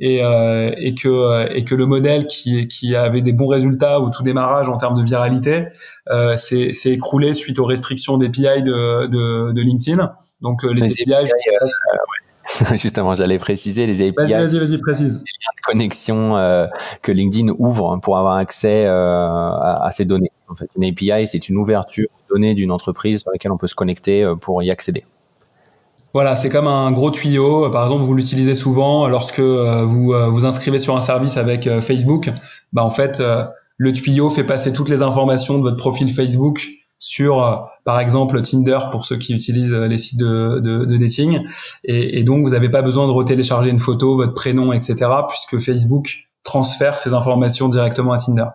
et, euh, et, que, et que le modèle qui, qui avait des bons résultats au tout démarrage en termes de viralité euh, s'est écroulé suite aux restrictions d'API de, de, de, LinkedIn. Donc euh, les, API, API euh, Justement, j'allais préciser les API. Vas-y, vas-y, vas-y, précise. Les liens de connexion euh, que LinkedIn ouvre pour avoir accès euh, à, à, ces données. En fait, une API, c'est une ouverture de données d'une entreprise sur laquelle on peut se connecter pour y accéder. Voilà, c'est comme un gros tuyau. Par exemple, vous l'utilisez souvent lorsque euh, vous euh, vous inscrivez sur un service avec euh, Facebook. Bah, en fait, le tuyau fait passer toutes les informations de votre profil Facebook sur, par exemple, Tinder pour ceux qui utilisent les sites de dating. Et, et, donc, vous n'avez pas besoin de retélécharger une photo, votre prénom, etc., puisque Facebook transfère ces informations directement à Tinder.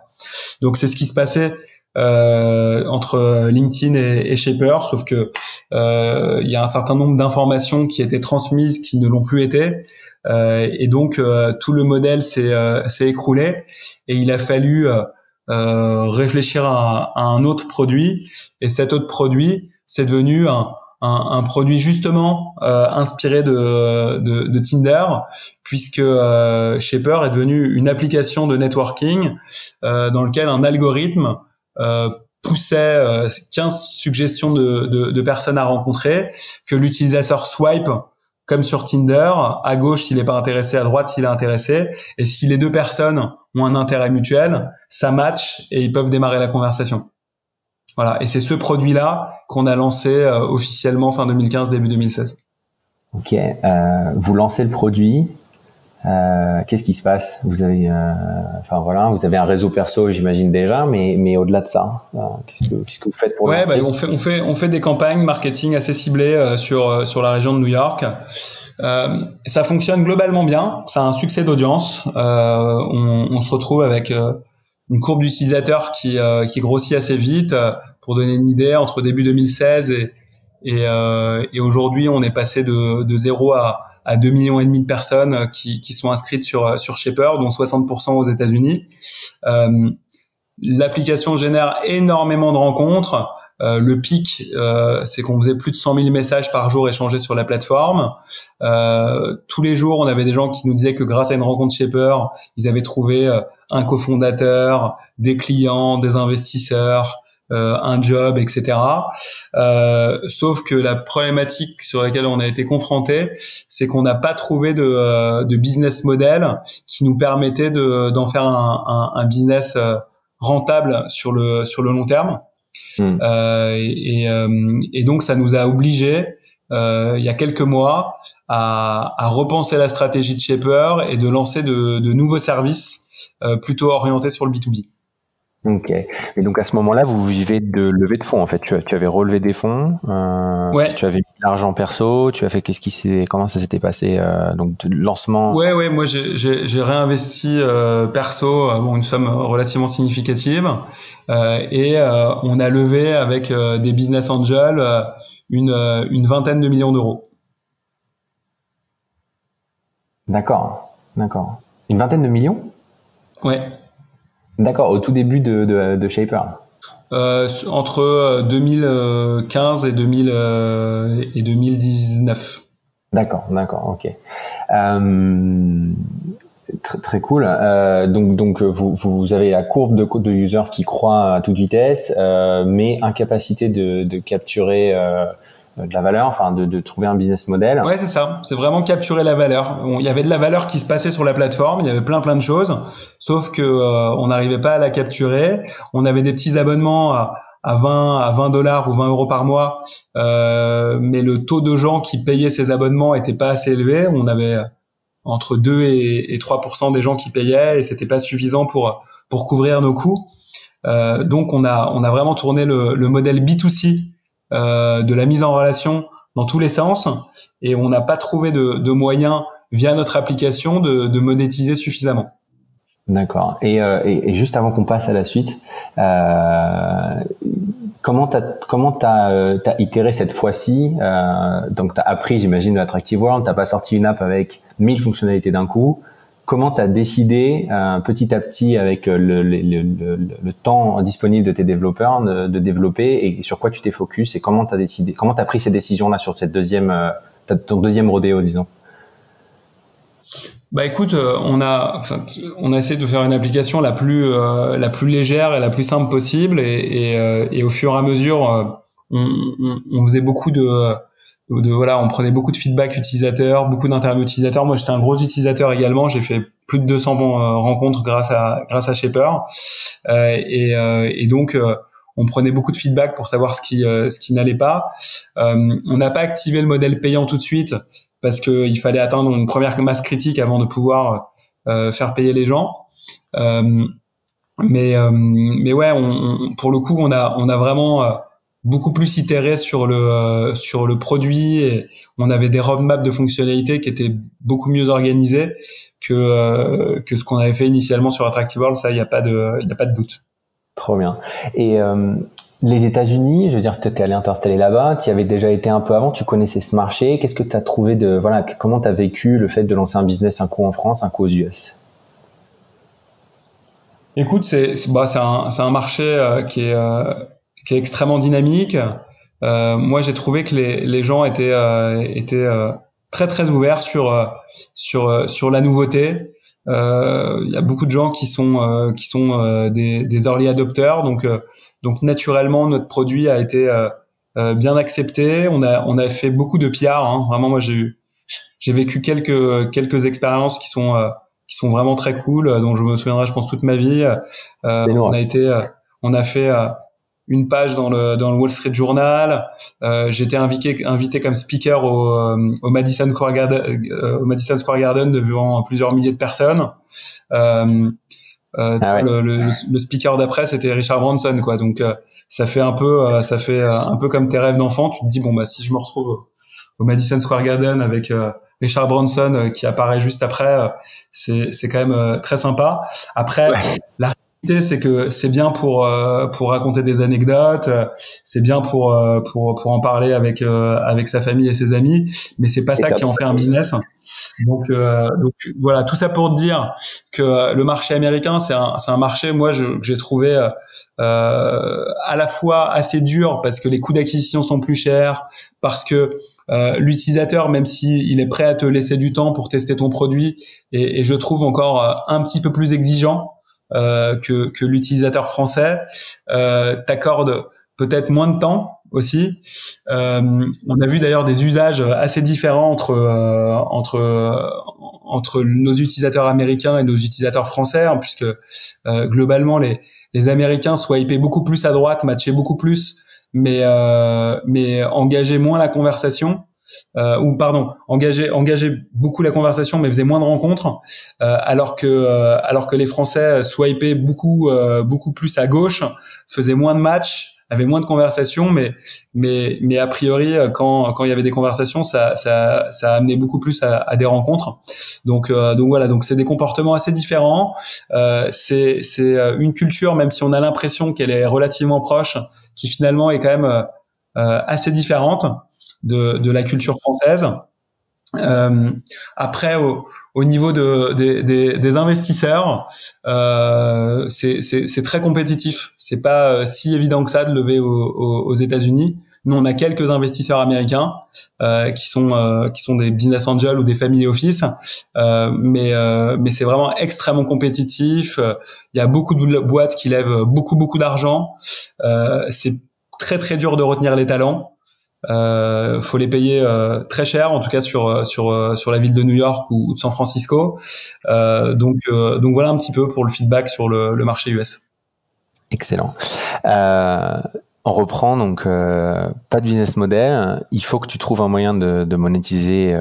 Donc, c'est ce qui se passait euh, entre LinkedIn et, Shaper, sauf que euh, il y a un certain nombre d'informations qui étaient transmises qui ne l'ont plus été, euh, et donc euh, tout le modèle s'est euh, écroulé. Et il a fallu réfléchir à, un autre produit, et cet autre produit c'est devenu un, un, un, produit justement inspiré de, de, de, Tinder, puisque euh, Shaper est devenu une application de networking dans lequel un algorithme euh, poussait 15 euh, suggestions de, de, de, personnes à rencontrer, que l'utilisateur swipe comme sur Tinder, à gauche s'il n'est pas intéressé, à droite s'il est intéressé, et si les deux personnes ont un intérêt mutuel, ça match et ils peuvent démarrer la conversation. Voilà, et c'est ce produit-là qu'on a lancé euh, officiellement fin 2015, début 2016. Ok, euh, vous lancez le produit, euh, qu'est-ce qui se passe? Vous avez, euh, enfin voilà, vous avez un réseau perso, j'imagine déjà, mais mais au-delà de ça, euh, qu'est-ce que qu'est-ce que vous faites pour Ouais, bah, on fait on fait on fait des campagnes marketing assez ciblées sur sur la région de New York. ça fonctionne globalement bien, ça a un succès d'audience. On, on, se retrouve avec une courbe d'utilisateurs qui qui grossit assez vite. Pour donner une idée, entre début 2016 et et, et aujourd'hui, on est passé de de zéro à à 2 millions et demi de personnes euh, qui, sont inscrites sur euh, sur Shaper, dont 60% aux États-Unis. Euh, L'application génère énormément de rencontres. Le pic, c'est qu'on faisait plus de 100 000 messages par jour échangés sur la plateforme. Euh, tous les jours, on avait des gens qui nous disaient que grâce à une rencontre Shaper, ils avaient trouvé un cofondateur, des clients, des investisseurs, un job, etc. Euh, sauf que la problématique sur laquelle on a été confronté, c'est qu'on n'a pas trouvé de, euh, de, business model qui nous permettait d'en faire un, un, un, business rentable sur le sur le long terme. Hmm. Et, et, donc ça nous a obligé il y a quelques mois à, à, repenser la stratégie de Shaper et de lancer de, de nouveaux services plutôt orientés sur le B2B. Ok. Et donc à ce moment-là, vous vivez de levée de fonds en fait. Tu, tu avais relevé des fonds. Euh, ouais. Tu avais mis de l'argent perso. Tu as fait qu'est-ce qui s'est comment ça s'était passé euh, donc de lancement? Ouais ouais. Moi j'ai réinvesti euh, perso euh, bon, une somme relativement significative euh, et euh, on a levé avec des business angels une une vingtaine de millions d'euros. D'accord. D'accord. Une vingtaine de millions? Ouais. D'accord, au tout début de, de, de Shaper. Euh, entre 2015 et, 2000, euh, et 2019. D'accord, d'accord, ok. Euh, très, très cool. Euh, donc, donc vous, vous avez la courbe de, de users qui croît à toute vitesse, euh, mais incapacité de, de capturer euh, de la valeur, enfin de, de, trouver un business model. Ouais, c'est ça. C'est vraiment capturer la valeur. Il y avait de la valeur qui se passait sur la plateforme, il y avait plein plein de choses, sauf que euh, on n'arrivait pas à la capturer. On avait des petits abonnements à, à 20 à 20 dollars ou 20 euros par mois, euh, mais le taux de gens qui payaient ces abonnements était pas assez élevé. On avait entre 2 et, et 3 des gens qui payaient et c'était pas suffisant pour pour couvrir nos coûts. Euh, donc on a on a vraiment tourné le, le modèle B2C euh, de la mise en relation dans tous les sens et on n'a pas trouvé de, moyens via notre application de, monétiser suffisamment. D'accord. Et, euh, et, juste avant qu'on passe à la suite, euh, comment tu as, comment as, euh, itéré cette fois-ci euh, Donc, tu as appris, j'imagine, de l'Attractive World, tu pas sorti une app avec 1000 fonctionnalités d'un coup comment tu as décidé euh, petit à petit avec euh, le, temps disponible de tes développeurs de, développer et sur quoi tu t'es focus et comment tu as décidé comment tu pris ces décisions là sur cette deuxième euh, ton deuxième rodéo disons? Bah écoute, on a, enfin, on a essayé de faire une application la plus, la plus légère et la plus simple possible, et, au fur et à mesure, on faisait beaucoup de, de, voilà, on prenait beaucoup de feedback utilisateurs, beaucoup d'interviews utilisateurs. Moi, j'étais un gros utilisateur également. J'ai fait plus de 200 bons, euh, rencontres grâce à grâce à Shaper. Euh, et, euh, et, donc, euh, on prenait beaucoup de feedback pour savoir ce qui euh, ce qui n'allait pas. on n'a pas activé le modèle payant tout de suite parce qu'il fallait atteindre une première masse critique avant de pouvoir faire payer les gens. mais mais ouais, on, on, pour le coup, on a on a vraiment beaucoup plus itéré sur le euh, sur le produit et on avait des roadmaps de fonctionnalités qui étaient beaucoup mieux organisées que euh, que ce qu'on avait fait initialement sur Attractive World ça il n'y a pas de il a pas de doute. Trop bien. Et euh, les États-Unis, je veux dire, tu es allé t'installer là-bas, tu y avais déjà été un peu avant, tu connaissais ce marché. Qu'est-ce que tu as trouvé de voilà, comment tu as vécu le fait de lancer un business un coup en France, un coup aux US Écoute, c'est bah, un, un marché qui est qui est extrêmement dynamique. Euh, moi, j'ai trouvé que les, les gens étaient, euh, étaient euh, très très ouverts sur euh, sur euh, sur la nouveauté. Il y a beaucoup de gens qui sont qui sont des, des early adopters, donc donc naturellement notre produit a été bien accepté. On a on a fait beaucoup de PR. Hein. Vraiment, moi j'ai j'ai vécu quelques quelques expériences qui sont qui sont vraiment très cool, dont je me souviendrai, je pense, toute ma vie. on a été, on a fait une page dans le, dans le Wall Street Journal. Euh, J'étais invité, invité comme speaker au, euh, au, Madison Square Garden, euh, au Madison Square Garden devant plusieurs milliers de personnes. Euh, euh ah ouais. le, le, le, speaker d'après c'était Richard Branson quoi donc ça fait un peu ça fait un peu comme tes rêves d'enfant tu te dis bon bah si je me retrouve au Madison Square Garden avec Richard Branson qui apparaît juste après c'est c'est quand même très sympa après ouais. la c'est que c'est bien pour euh, pour raconter des anecdotes, euh, c'est bien pour euh, pour pour en parler avec avec sa famille et ses amis, mais c'est pas ça qui en fait un business. Donc donc voilà, tout ça pour dire que le marché américain c'est un c'est un marché moi j'ai trouvé euh, à la fois assez dur parce que les coûts d'acquisition sont plus chers, parce que euh, l'utilisateur, même s'il il est prêt à te laisser du temps pour tester ton produit, et, et je trouve encore un petit peu plus exigeant euh, que, que l'utilisateur français euh, t'accorde peut-être moins de temps aussi. Euh, on a vu d'ailleurs des usages assez différents entre euh, entre entre nos utilisateurs américains et nos utilisateurs français, hein, puisque euh, globalement les les Américains swipaient beaucoup plus à droite, matchaient beaucoup plus, mais euh, mais engageaient moins la conversation. Euh, ou pardon, engageait, engageait beaucoup la conversation, mais faisait moins de rencontres, euh, alors que euh, alors que les Français swipaient beaucoup beaucoup plus à gauche, faisaient moins de matchs, avaient moins de conversations, mais mais mais a priori quand quand il y avait des conversations, ça ça ça amenait beaucoup plus à, à des rencontres. Donc donc voilà, donc c'est des comportements assez différents. c'est c'est une culture, même si on a l'impression qu'elle est relativement proche, qui finalement est quand même assez différente de, de la culture française. Euh, après, au, au, niveau de, des, des, des investisseurs, euh, c'est très compétitif. C'est pas euh, si évident que ça de lever aux, aux États-Unis. Nous, on a quelques investisseurs américains euh, qui sont euh, qui sont des business angels ou des family office, euh, mais euh, mais c'est vraiment extrêmement compétitif. Il y a beaucoup de boîtes qui lèvent beaucoup beaucoup d'argent. c'est très très dur de retenir les talents. Euh, faut les payer euh, très cher, en tout cas sur euh, sur euh, sur la ville de New York ou, de San Francisco. Euh, donc donc voilà un petit peu pour le feedback sur le, le marché US. Excellent. on reprend donc pas de business model. Il faut que tu trouves un moyen de, de monétiser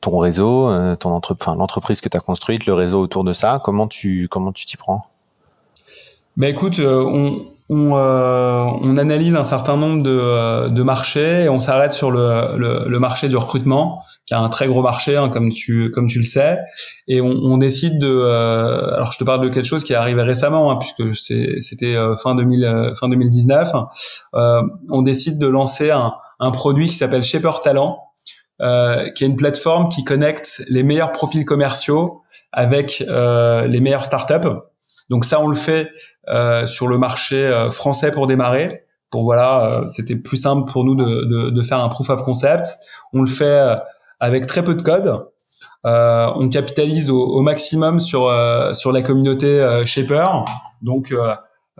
ton réseau, ton entreprise, l'entreprise que tu as construite, le réseau autour de ça. Comment tu comment tu t'y prends? Ben écoute, on on, euh, on, analyse un certain nombre de, euh, de marchés et on s'arrête sur le, le, le, marché du recrutement, qui a un très gros marché, hein, comme tu comme tu le sais, et on, on décide de. Euh, alors je te parle de quelque chose qui est arrivé récemment, hein, puisque c'était euh, fin 2000 fin 2019. on décide de lancer un, un produit qui s'appelle Shaper Talent, qui est une plateforme qui connecte les meilleurs profils commerciaux avec les meilleures startups. Donc ça, on le fait euh, sur le marché euh, français pour démarrer. Pour voilà, euh, c'était plus simple pour nous de, de, de, faire un proof of concept. On le fait avec très peu de code. Euh, on capitalise au, au maximum sur sur la communauté euh, Shaper, donc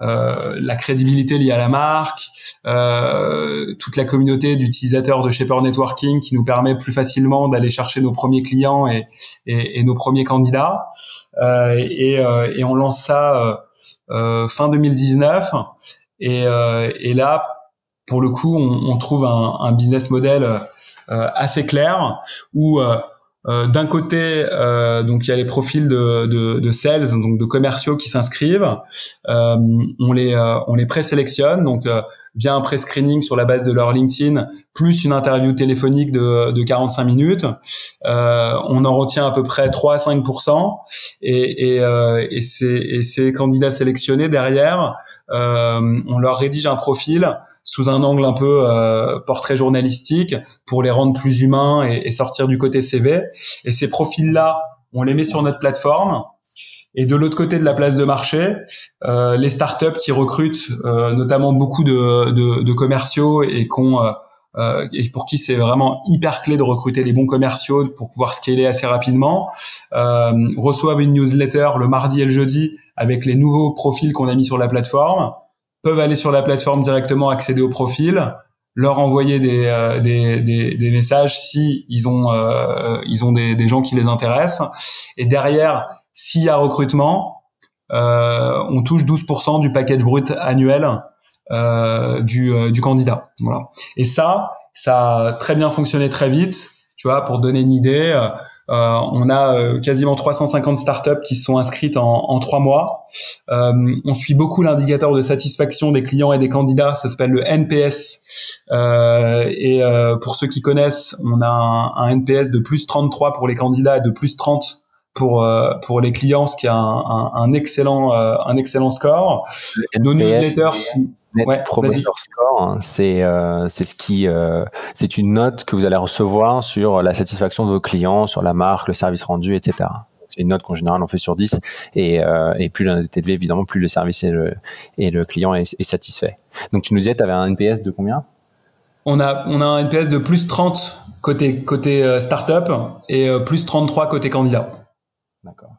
la crédibilité liée à la marque, toute la communauté d'utilisateurs de Shaper Networking qui nous permet plus facilement d'aller chercher nos premiers clients et, et, et nos premiers candidats. Et, et, on lance ça euh, fin 2019. Et, euh, là, pour le coup, on, on trouve un, un, business model euh, assez clair où euh, d'un côté, euh, donc il y a les profils de, de, de sales, donc de commerciaux qui s'inscrivent. Euh, on les on les présélectionne, donc via un pré-screening sur la base de leur LinkedIn, plus une interview téléphonique de, de 45 minutes. Euh, on en retient à peu près 3 à 5 et, et, euh, et, ces, et ces candidats sélectionnés derrière, euh, on leur rédige un profil sous un angle un peu euh, portrait journalistique pour les rendre plus humains et, sortir du côté CV. Et ces profils-là, on les met sur notre plateforme. Et de l'autre côté de la place de marché, euh, les startups qui recrutent euh, notamment beaucoup de, de, de commerciaux et, qu'on, euh, euh, et pour qui c'est vraiment hyper clé de recruter les bons commerciaux pour pouvoir scaler assez rapidement, euh, reçoivent une newsletter le mardi et le jeudi avec les nouveaux profils qu'on a mis sur la plateforme, peuvent aller sur la plateforme directement accéder aux profils, leur envoyer des, euh, des, des, des, messages si ils ont, euh, ils ont des, des, gens qui les intéressent. Et derrière, s'il y a recrutement, euh, on touche 12% du paquet brut annuel euh, du, euh, du, candidat. Voilà. Et ça, ça a très bien fonctionné très vite. Tu vois, pour donner une idée, euh, on a euh, quasiment 350 startups qui sont inscrites en, en trois mois. Euh, on suit beaucoup l'indicateur de satisfaction des clients et des candidats. Ça s'appelle le NPS. et pour ceux qui connaissent, on a un, un, NPS de plus 33 pour les candidats et de plus 30 pour euh, pour les clients, ce qui est un, un, un excellent euh, un excellent score. Nos newsletters. Net ouais, Promoter Score, hein, c'est euh, c'est ce qui euh, c'est une note que vous allez recevoir sur la satisfaction de vos clients, sur la marque, le service rendu, etc. C'est une note qu'en général on fait sur 10 et, euh, et plus la note est élevée, évidemment, plus le service et le, et le client est, est satisfait. Donc tu nous disais, tu avais un NPS de combien? On a, on a un NPS de plus 30 côté, côté euh, startup et euh, plus 33 côté candidat. D'accord.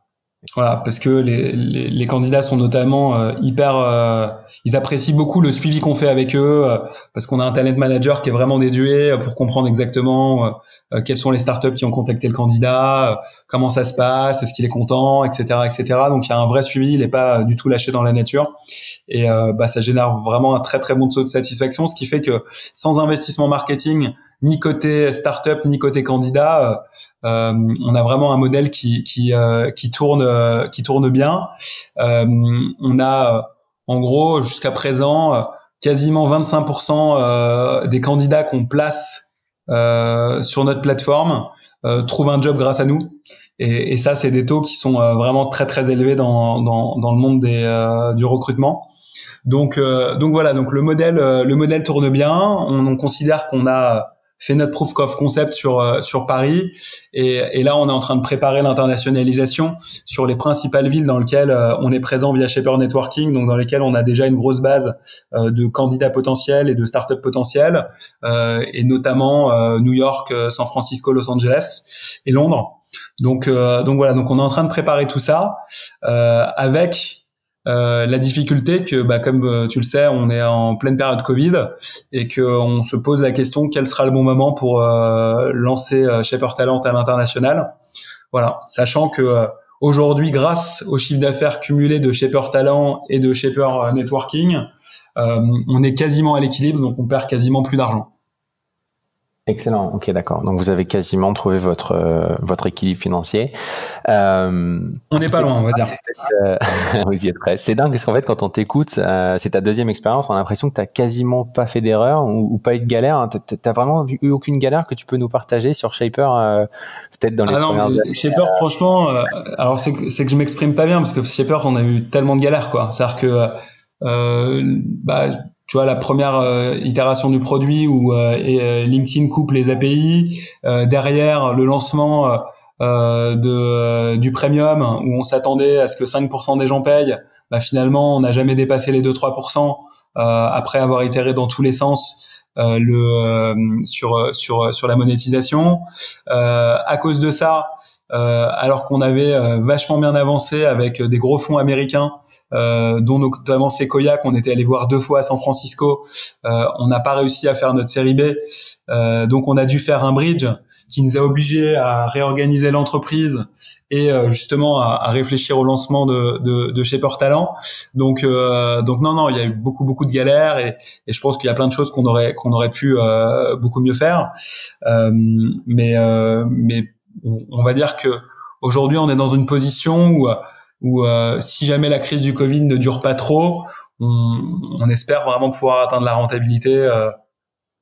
Voilà, parce que les, les, les candidats sont notamment euh, hyper, euh, ils apprécient beaucoup le suivi qu'on fait avec eux, euh, parce qu'on a un talent manager qui est vraiment dédué pour comprendre exactement quelles sont les startups qui ont contacté le candidat, comment ça se passe, est-ce qu'il est content, etc., etc. Donc il y a un vrai suivi, il n'est pas du tout lâché dans la nature, et bah, ça génère vraiment un très très bon taux de satisfaction, ce qui fait que sans investissement marketing ni côté startup ni côté candidat. On a vraiment un modèle qui qui qui tourne qui tourne bien. on a en gros jusqu'à présent quasiment 25% des candidats qu'on place sur notre plateforme trouvent un job grâce à nous. Et, et ça, c'est des taux qui sont euh, vraiment très très élevés dans, dans, dans le monde des, euh, du recrutement. Donc, euh, donc voilà, donc le modèle, le modèle tourne bien. On, on considère qu'on a fait notre proof of concept sur euh, sur Paris et, et, là on est en train de préparer l'internationalisation sur les principales villes dans lesquelles euh, on est présent via Shaper Networking, donc dans lesquelles on a déjà une grosse base euh, de candidats potentiels et de startups potentiels, et notamment New York, San Francisco, Los Angeles et Londres. Donc donc voilà, donc on est en train de préparer tout ça avec euh, la difficulté que, bah, comme euh, tu le sais, on est en pleine période Covid et qu'on se pose la question quel sera le bon moment pour euh, lancer Shaper Talent à l'international? Voilà, sachant que aujourd'hui, grâce au chiffre d'affaires cumulé de Shaper Talent et de Shaper Networking, on est quasiment à l'équilibre, donc on perd quasiment plus d'argent. Excellent. Ok, d'accord. Donc vous avez quasiment trouvé votre euh, votre équilibre financier. Euh, on n'est pas loin, on va dire. Euh, vous y êtes prêts. C'est dingue parce qu'en fait, quand on t'écoute, euh, c'est ta deuxième expérience. On a l'impression que tu quasiment pas fait d'erreur ou, pas eu de galère. T'as vraiment eu aucune galère que tu peux nous partager sur Shaper, euh, peut-être dans les ah non, Shaper, franchement, alors c'est que, que je m'exprime pas bien parce que Shaper, on a eu tellement de galères, quoi. C'est-à-dire que bah, tu vois la première euh, itération du produit où euh, euh, LinkedIn coupe les API, derrière le lancement de du premium où on s'attendait à ce que 5% des gens payent, bah, finalement on n'a jamais dépassé les 2-3% après avoir itéré dans tous les sens. le sur sur sur la monétisation à cause de ça alors qu'on avait vachement bien avancé avec des gros fonds américains euh, dont notamment Sequoia qu'on était allé voir deux fois à San Francisco. Euh, on n'a pas réussi à faire notre série B, euh, donc on a dû faire un bridge qui nous a obligés à réorganiser l'entreprise et euh, justement à, à, réfléchir au lancement de, de, de Shaper Talent. Donc, euh, donc non, non, il y a eu beaucoup, beaucoup de galères et, et je pense qu'il y a plein de choses qu'on aurait, qu'on aurait pu euh, beaucoup mieux faire. mais, mais on va dire que aujourd'hui, on est dans une position où où euh, si jamais la crise du Covid ne dure pas trop, on, espère vraiment pouvoir atteindre la rentabilité euh,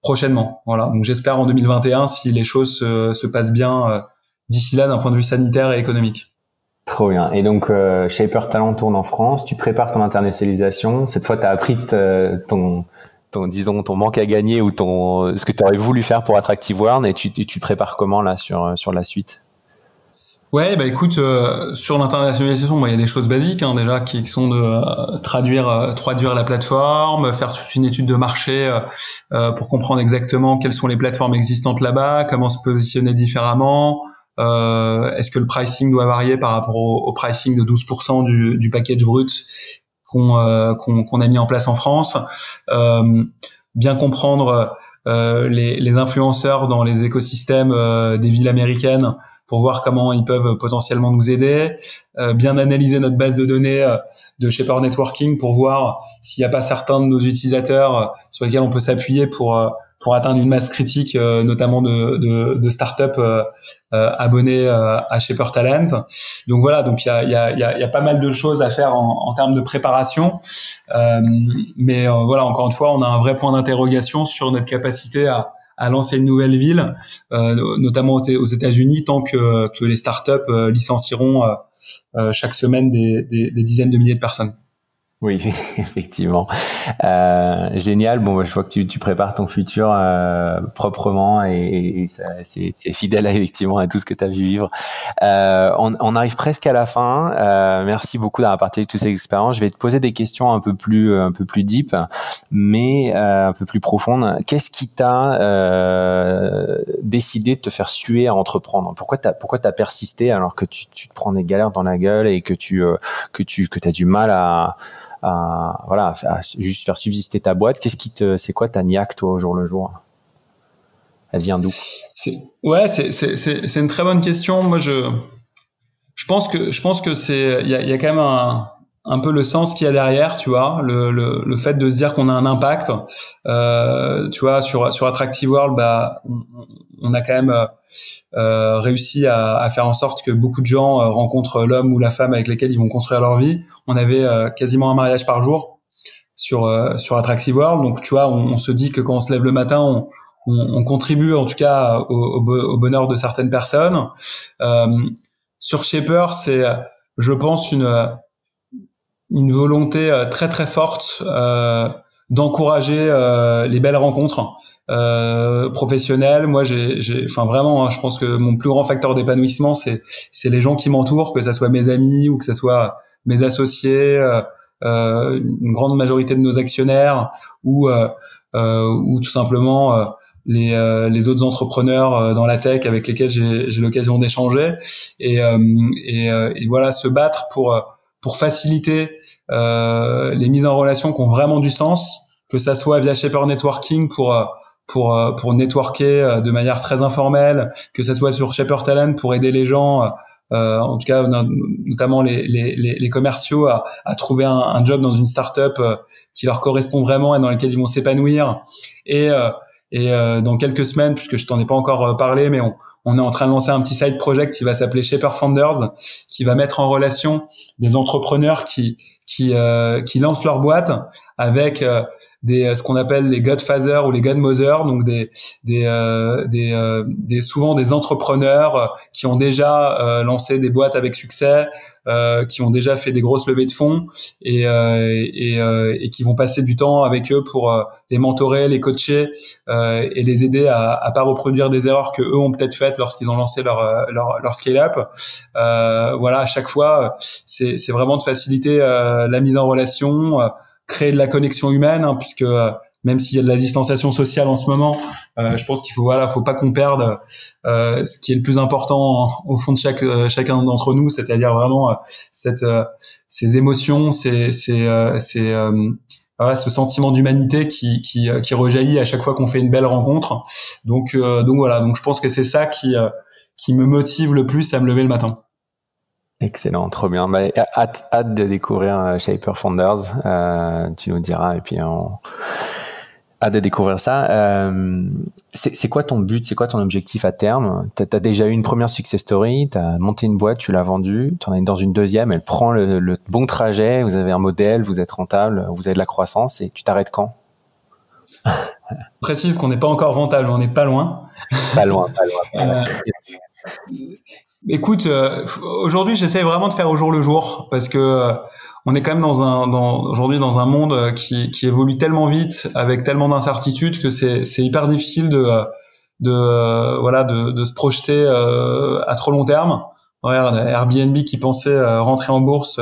prochainement. Voilà. Donc j'espère en 2021 si les choses se, passent bien euh, d'ici là d'un point de vue sanitaire et économique. Trop bien. Et donc Shaper Talent tourne en France. Tu prépares ton internationalisation. Cette fois, tu as appris ton ton disons ton manque à gagner ou ton ce que tu aurais voulu faire pour Attractive World et tu, tu prépares comment là sur sur la suite? Ouais, bah écoute, euh, sur l'internationalisation, il y a des choses basiques hein, déjà qui, sont de euh, traduire, euh, traduire la plateforme, faire toute une étude de marché pour comprendre exactement quelles sont les plateformes existantes là-bas, comment se positionner différemment. Est-ce que le pricing doit varier par rapport au, pricing de 12% du, du package brut qu'on qu'on a mis en place en France. Bien comprendre les, les influenceurs dans les écosystèmes des villes américaines pour voir comment ils peuvent potentiellement nous aider, euh, bien analyser notre base de données euh, de Shaper Networking pour voir s'il n'y a pas certains de nos utilisateurs euh, sur lesquels on peut s'appuyer pour pour atteindre une masse critique, notamment de, de, de startups abonnés à Shaper Talent. Donc voilà, donc il y a, y, a, y a, pas mal de choses à faire en, en termes de préparation, mais voilà, encore une fois, on a un vrai point d'interrogation sur notre capacité à à lancer une nouvelle ville, euh, notamment aux États-Unis, tant que, que les startups euh, licencieront euh, chaque semaine des, des, des dizaines de milliers de personnes. Oui, effectivement. Euh, génial. Bon, je vois que tu, tu prépares ton futur euh, proprement et, et c'est fidèle effectivement à tout ce que tu as vu vivre. Euh, on, on, arrive presque à la fin. Euh, merci beaucoup d'avoir partagé toutes ces expériences. Je vais te poser des questions un peu plus un peu plus deep, mais euh, un peu plus profondes. Qu'est-ce qui t'a euh, décidé de te faire suer à entreprendre? Pourquoi t'as pourquoi t'as persisté alors que tu, tu te prends des galères dans la gueule et que tu que tu que t'as du mal à à voilà, à juste faire subsister ta boîte. Qu'est-ce qui te, c'est quoi ta niaque toi au jour le jour? Elle vient d'où? Ouais, c'est une très bonne question. Moi, je je pense que je pense que c'est il y a, quand même un un peu le sens qu'il y a derrière, tu vois, le, le, le fait de se dire qu'on a un impact, euh, tu vois, sur sur Attractive World, bah, on, on a quand même euh, réussi à, à, faire en sorte que beaucoup de gens euh, rencontrent l'homme ou la femme avec lesquels ils vont construire leur vie. On avait euh, quasiment un mariage par jour sur euh, sur Attractive World, donc tu vois, on, on, se dit que quand on se lève le matin, on, on contribue en tout cas au, au, bonheur de certaines personnes. sur Shaper, c'est, je pense, une une volonté euh, très très forte euh, d'encourager euh, les belles rencontres euh, professionnelles. Moi, j'ai, enfin vraiment, hein, je pense que mon plus grand facteur d'épanouissement, c'est c'est les gens qui m'entourent, que ça soit mes amis ou que ça soit mes associés, euh, une grande majorité de nos actionnaires ou ou tout simplement les, les autres entrepreneurs dans la tech avec lesquels j'ai, l'occasion d'échanger et, et, et, voilà se battre pour pour faciliter euh, les mises en relation qui ont vraiment du sens, que ça soit via Shaper Networking pour euh, pour euh, pour networker de manière très informelle, que ça soit sur Shaper Talent pour aider les gens euh, en tout cas notamment les, les, les commerciaux à, à, trouver un, un, job dans une startup euh, qui leur correspond vraiment et dans lequel ils vont s'épanouir. Et, euh, et dans quelques semaines, puisque je t'en ai pas encore parlé, mais on, on est en train de lancer un petit side project qui va s'appeler Shaper Founders, qui va mettre en relation des entrepreneurs qui qui, euh, qui lancent leur boîte avec euh, des euh, ce qu'on appelle les godfathers ou les godmothers, donc des des euh, des, euh, des, souvent des entrepreneurs qui ont déjà lancé des boîtes avec succès, qui ont déjà fait des grosses levées de fonds et et, et qui vont passer du temps avec eux pour les mentorer, les coacher et les aider à, à pas reproduire des erreurs que eux ont peut-être faites lorsqu'ils ont lancé leur leur, leur scale-up. voilà, à chaque fois, c'est c'est vraiment de faciliter la mise en relation créer de la connexion humaine, hein, puisque euh, même s'il y a de la distanciation sociale en ce moment, euh, je pense qu'il faut voilà, faut pas qu'on perde euh, ce qui est le plus important au fond de chaque euh, chacun d'entre nous, c'est-à-dire vraiment cette ces émotions, ces ces, ces voilà, ce sentiment d'humanité qui, qui, qui rejaillit à chaque fois qu'on fait une belle rencontre. Donc donc voilà, donc je pense que c'est ça qui qui me motive le plus à me lever le matin. Excellent, trop bien. Bah, hâte, hâte de découvrir euh, Shaper Founders. Euh, tu nous diras et puis on hâte de découvrir ça. Euh, c'est quoi ton but C'est quoi ton objectif à terme? Tu as, déjà eu une première success story, tu as monté une boîte, tu l'as vendue, tu en es dans une deuxième, elle prend le, le, bon trajet, vous avez un modèle, vous êtes rentable, vous avez de la croissance et tu t'arrêtes quand? Précise qu'on n'est pas encore rentable, on n'est pas loin. Pas loin, pas loin. Pas loin. Écoute, euh, aujourd'hui, j'essaie vraiment de faire au jour le jour parce que euh, on est quand même dans un, dans, aujourd'hui dans un monde euh, qui, qui évolue tellement vite avec tellement d'incertitudes que c'est, hyper difficile de, de voilà, de, de se projeter à trop long terme. Regarde, Airbnb qui pensait rentrer en bourse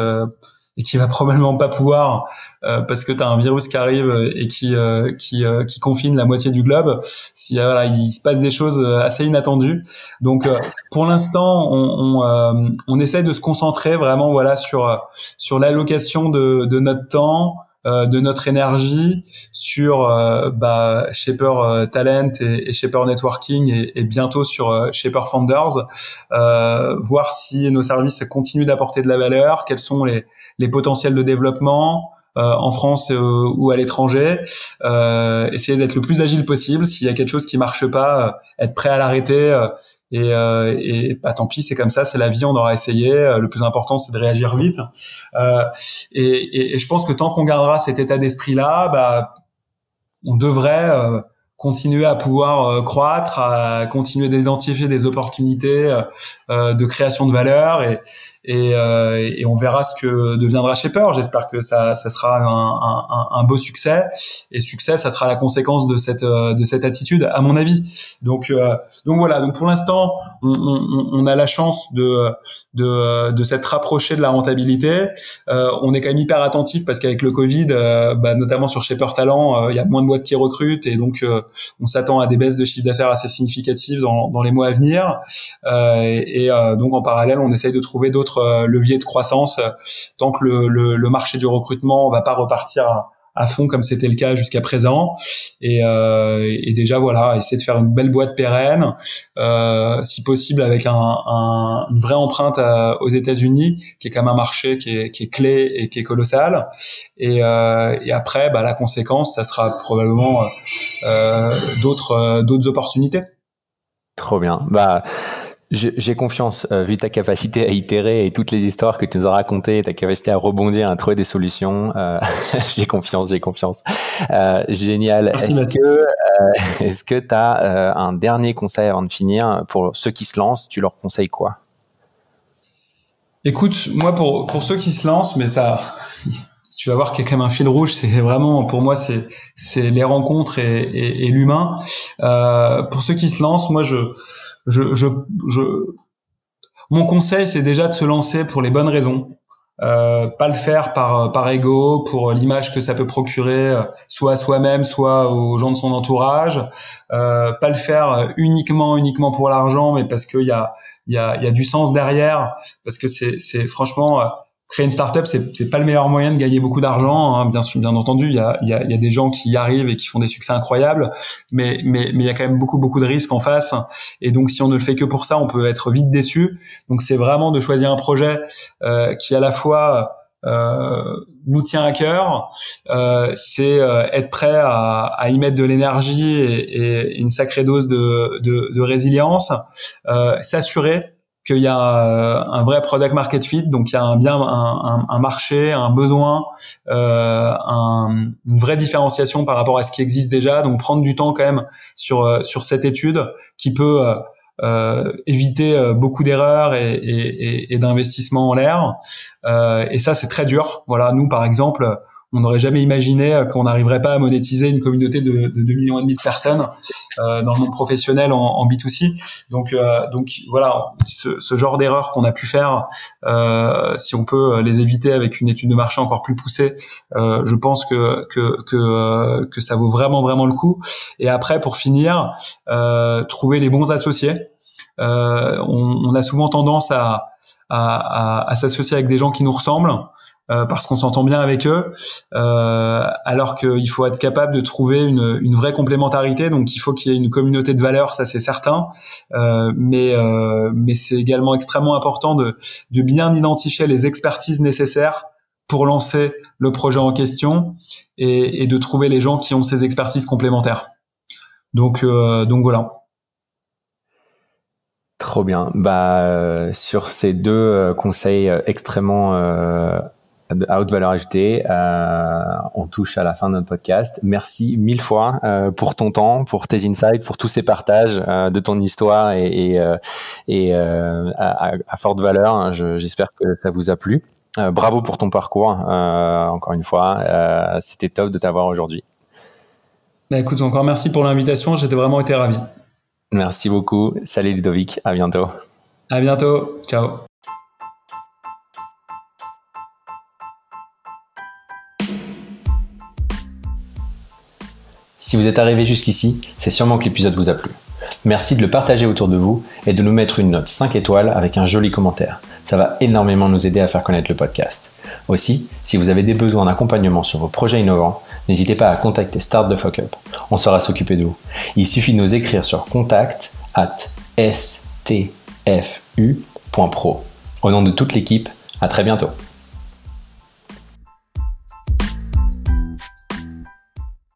et qui va probablement pas pouvoir euh, parce que tu as un virus qui arrive et qui euh, qui, euh, qui confine la moitié du globe. Si voilà, il se passe des choses assez inattendues. Donc pour l'instant, on, on, on, essaie de se concentrer vraiment voilà sur sur l'allocation de, de notre temps. De notre énergie sur bah, Shaper Talent et, Shaper Networking et, bientôt sur Shaper Founders, voir si nos services continuent d'apporter de la valeur, quels sont les, les potentiels de développement euh, en France euh, ou à l'étranger, euh, essayer d'être le plus agile possible. S'il y a quelque chose qui marche pas, être prêt à l'arrêter. Et, et bah, tant pis, c'est comme ça, c'est la vie, on aura essayé. le plus important, c'est de réagir vite. Et, et, et, je pense que tant qu'on gardera cet état d'esprit-là, bah, on devrait continuer à pouvoir euh, croître, à continuer d'identifier des opportunités euh, euh, de création de valeur et, et, et, on verra ce que deviendra Shaper. J'espère que ça, ça sera un, un, un, beau succès et succès, ça sera la conséquence de cette de cette attitude, à mon avis. Donc donc voilà. Donc pour l'instant, on, on, on, a la chance de de, de s'être rapproché de la rentabilité. on est quand même hyper attentif parce qu'avec le Covid, bah, notamment sur Shaper Talent, il y a moins de boîtes qui recrutent et donc on s'attend à des baisses de chiffre d'affaires assez significatives dans, dans, les mois à venir. Euh, et, euh, donc en parallèle, on essaye de trouver d'autres euh, leviers de croissance tant que le, marché du recrutement va pas repartir à fond comme c'était le cas jusqu'à présent. Et, et, déjà voilà, essayer de faire une belle boîte pérenne, si possible avec un, un, une vraie empreinte aux États-Unis, qui est quand même un marché qui est, qui est clé et qui est colossal. Et, et après, bah, la conséquence, ça sera probablement d'autres d'autres opportunités. Trop bien. Bah, j'ai confiance, euh, vu ta capacité à itérer et toutes les histoires que tu nous as racontées, ta capacité à rebondir, à trouver des solutions. Euh, j'ai confiance, j'ai confiance. Euh, génial. Est-ce que tu as un dernier conseil avant de finir pour ceux qui se lancent Tu leur conseilles quoi? Écoute, moi pour, pour ceux qui se lancent, mais ça, tu vas voir qu'il y a quand même un fil rouge. C'est vraiment, pour moi, c'est c'est les rencontres et, et, et l'humain. pour ceux qui se lancent, moi je je, je, je, mon conseil, c'est déjà de se lancer pour les bonnes raisons. Euh, pas le faire par par ego pour l'image que ça peut procurer euh, soit à soi-même soit aux gens de son entourage euh, pas le faire uniquement uniquement pour l'argent mais parce qu'il y a il y a y a du sens derrière parce que c'est c'est franchement créer une startup, c'est c'est pas le meilleur moyen de gagner beaucoup d'argent. Hein. Bien sûr, bien entendu, il y a, y, a, y a des gens qui y arrivent et qui font des succès incroyables, mais mais mais il y a quand même beaucoup beaucoup de risques en face. Et donc, si on ne le fait que pour ça, on peut être vite déçu. Donc, c'est vraiment de choisir un projet euh, qui à la fois euh, nous tient à cœur, euh, c'est euh, être prêt à, à, y mettre de l'énergie et, et, une sacrée dose de, de, de résilience, euh, s'assurer qu'il y a euh, un vrai product market fit, donc il y a un bien un, marché, un besoin, euh, un, une vraie différenciation par rapport à ce qui existe déjà. Donc prendre du temps quand même sur euh, sur cette étude qui peut éviter beaucoup d'erreurs et d'investissements en l'air. et ça c'est très dur. Voilà, nous par exemple on n'aurait jamais imaginé euh, qu'on n'arriverait pas à monétiser une communauté de, de 2 millions et demi de personnes euh, dans le monde professionnel en, en B2C. Donc, euh, donc voilà, ce, ce genre d'erreur qu'on a pu faire, euh, si on peut les éviter avec une étude de marché encore plus poussée, euh, je pense que que que, euh, que ça vaut vraiment vraiment le coup. Et après, pour finir, trouver les bons associés. On, on, a souvent tendance à, à, à s'associer avec des gens qui nous ressemblent. Euh, parce qu'on s'entend bien avec eux, euh, alors qu'il faut être capable de trouver une, une vraie complémentarité. Donc il faut qu'il y ait une communauté de valeurs, ça c'est certain, euh, mais euh, mais c'est également extrêmement important de, de bien identifier les expertises nécessaires pour lancer le projet en question et, et de trouver les gens qui ont ces expertises complémentaires. Donc euh, donc voilà. Trop bien. Bah, sur ces deux conseils extrêmement à haute valeur ajoutée. Euh, on touche à la fin de notre podcast. Merci mille fois euh, pour ton temps, pour tes insights, pour tous ces partages euh, de ton histoire et, et, et à, à, forte valeur. J'espère que ça vous a plu. Bravo pour ton parcours, encore une fois. C'était top de t'avoir aujourd'hui. Bah, écoute, encore merci pour l'invitation. J'étais vraiment été ravi. Merci beaucoup. Salut Ludovic. À bientôt. À bientôt. Ciao. Si vous êtes arrivé jusqu'ici, c'est sûrement que l'épisode vous a plu. Merci de le partager autour de vous et de nous mettre une note 5 étoiles avec un joli commentaire. Ça va énormément nous aider à faire connaître le podcast. Aussi, si vous avez des besoins d'accompagnement sur vos projets innovants, n'hésitez pas à contacter Start the Fuck Up. On saura s'occuper de vous. Il suffit de nous écrire sur contact at stfu.pro. Au nom de toute l'équipe, à très bientôt.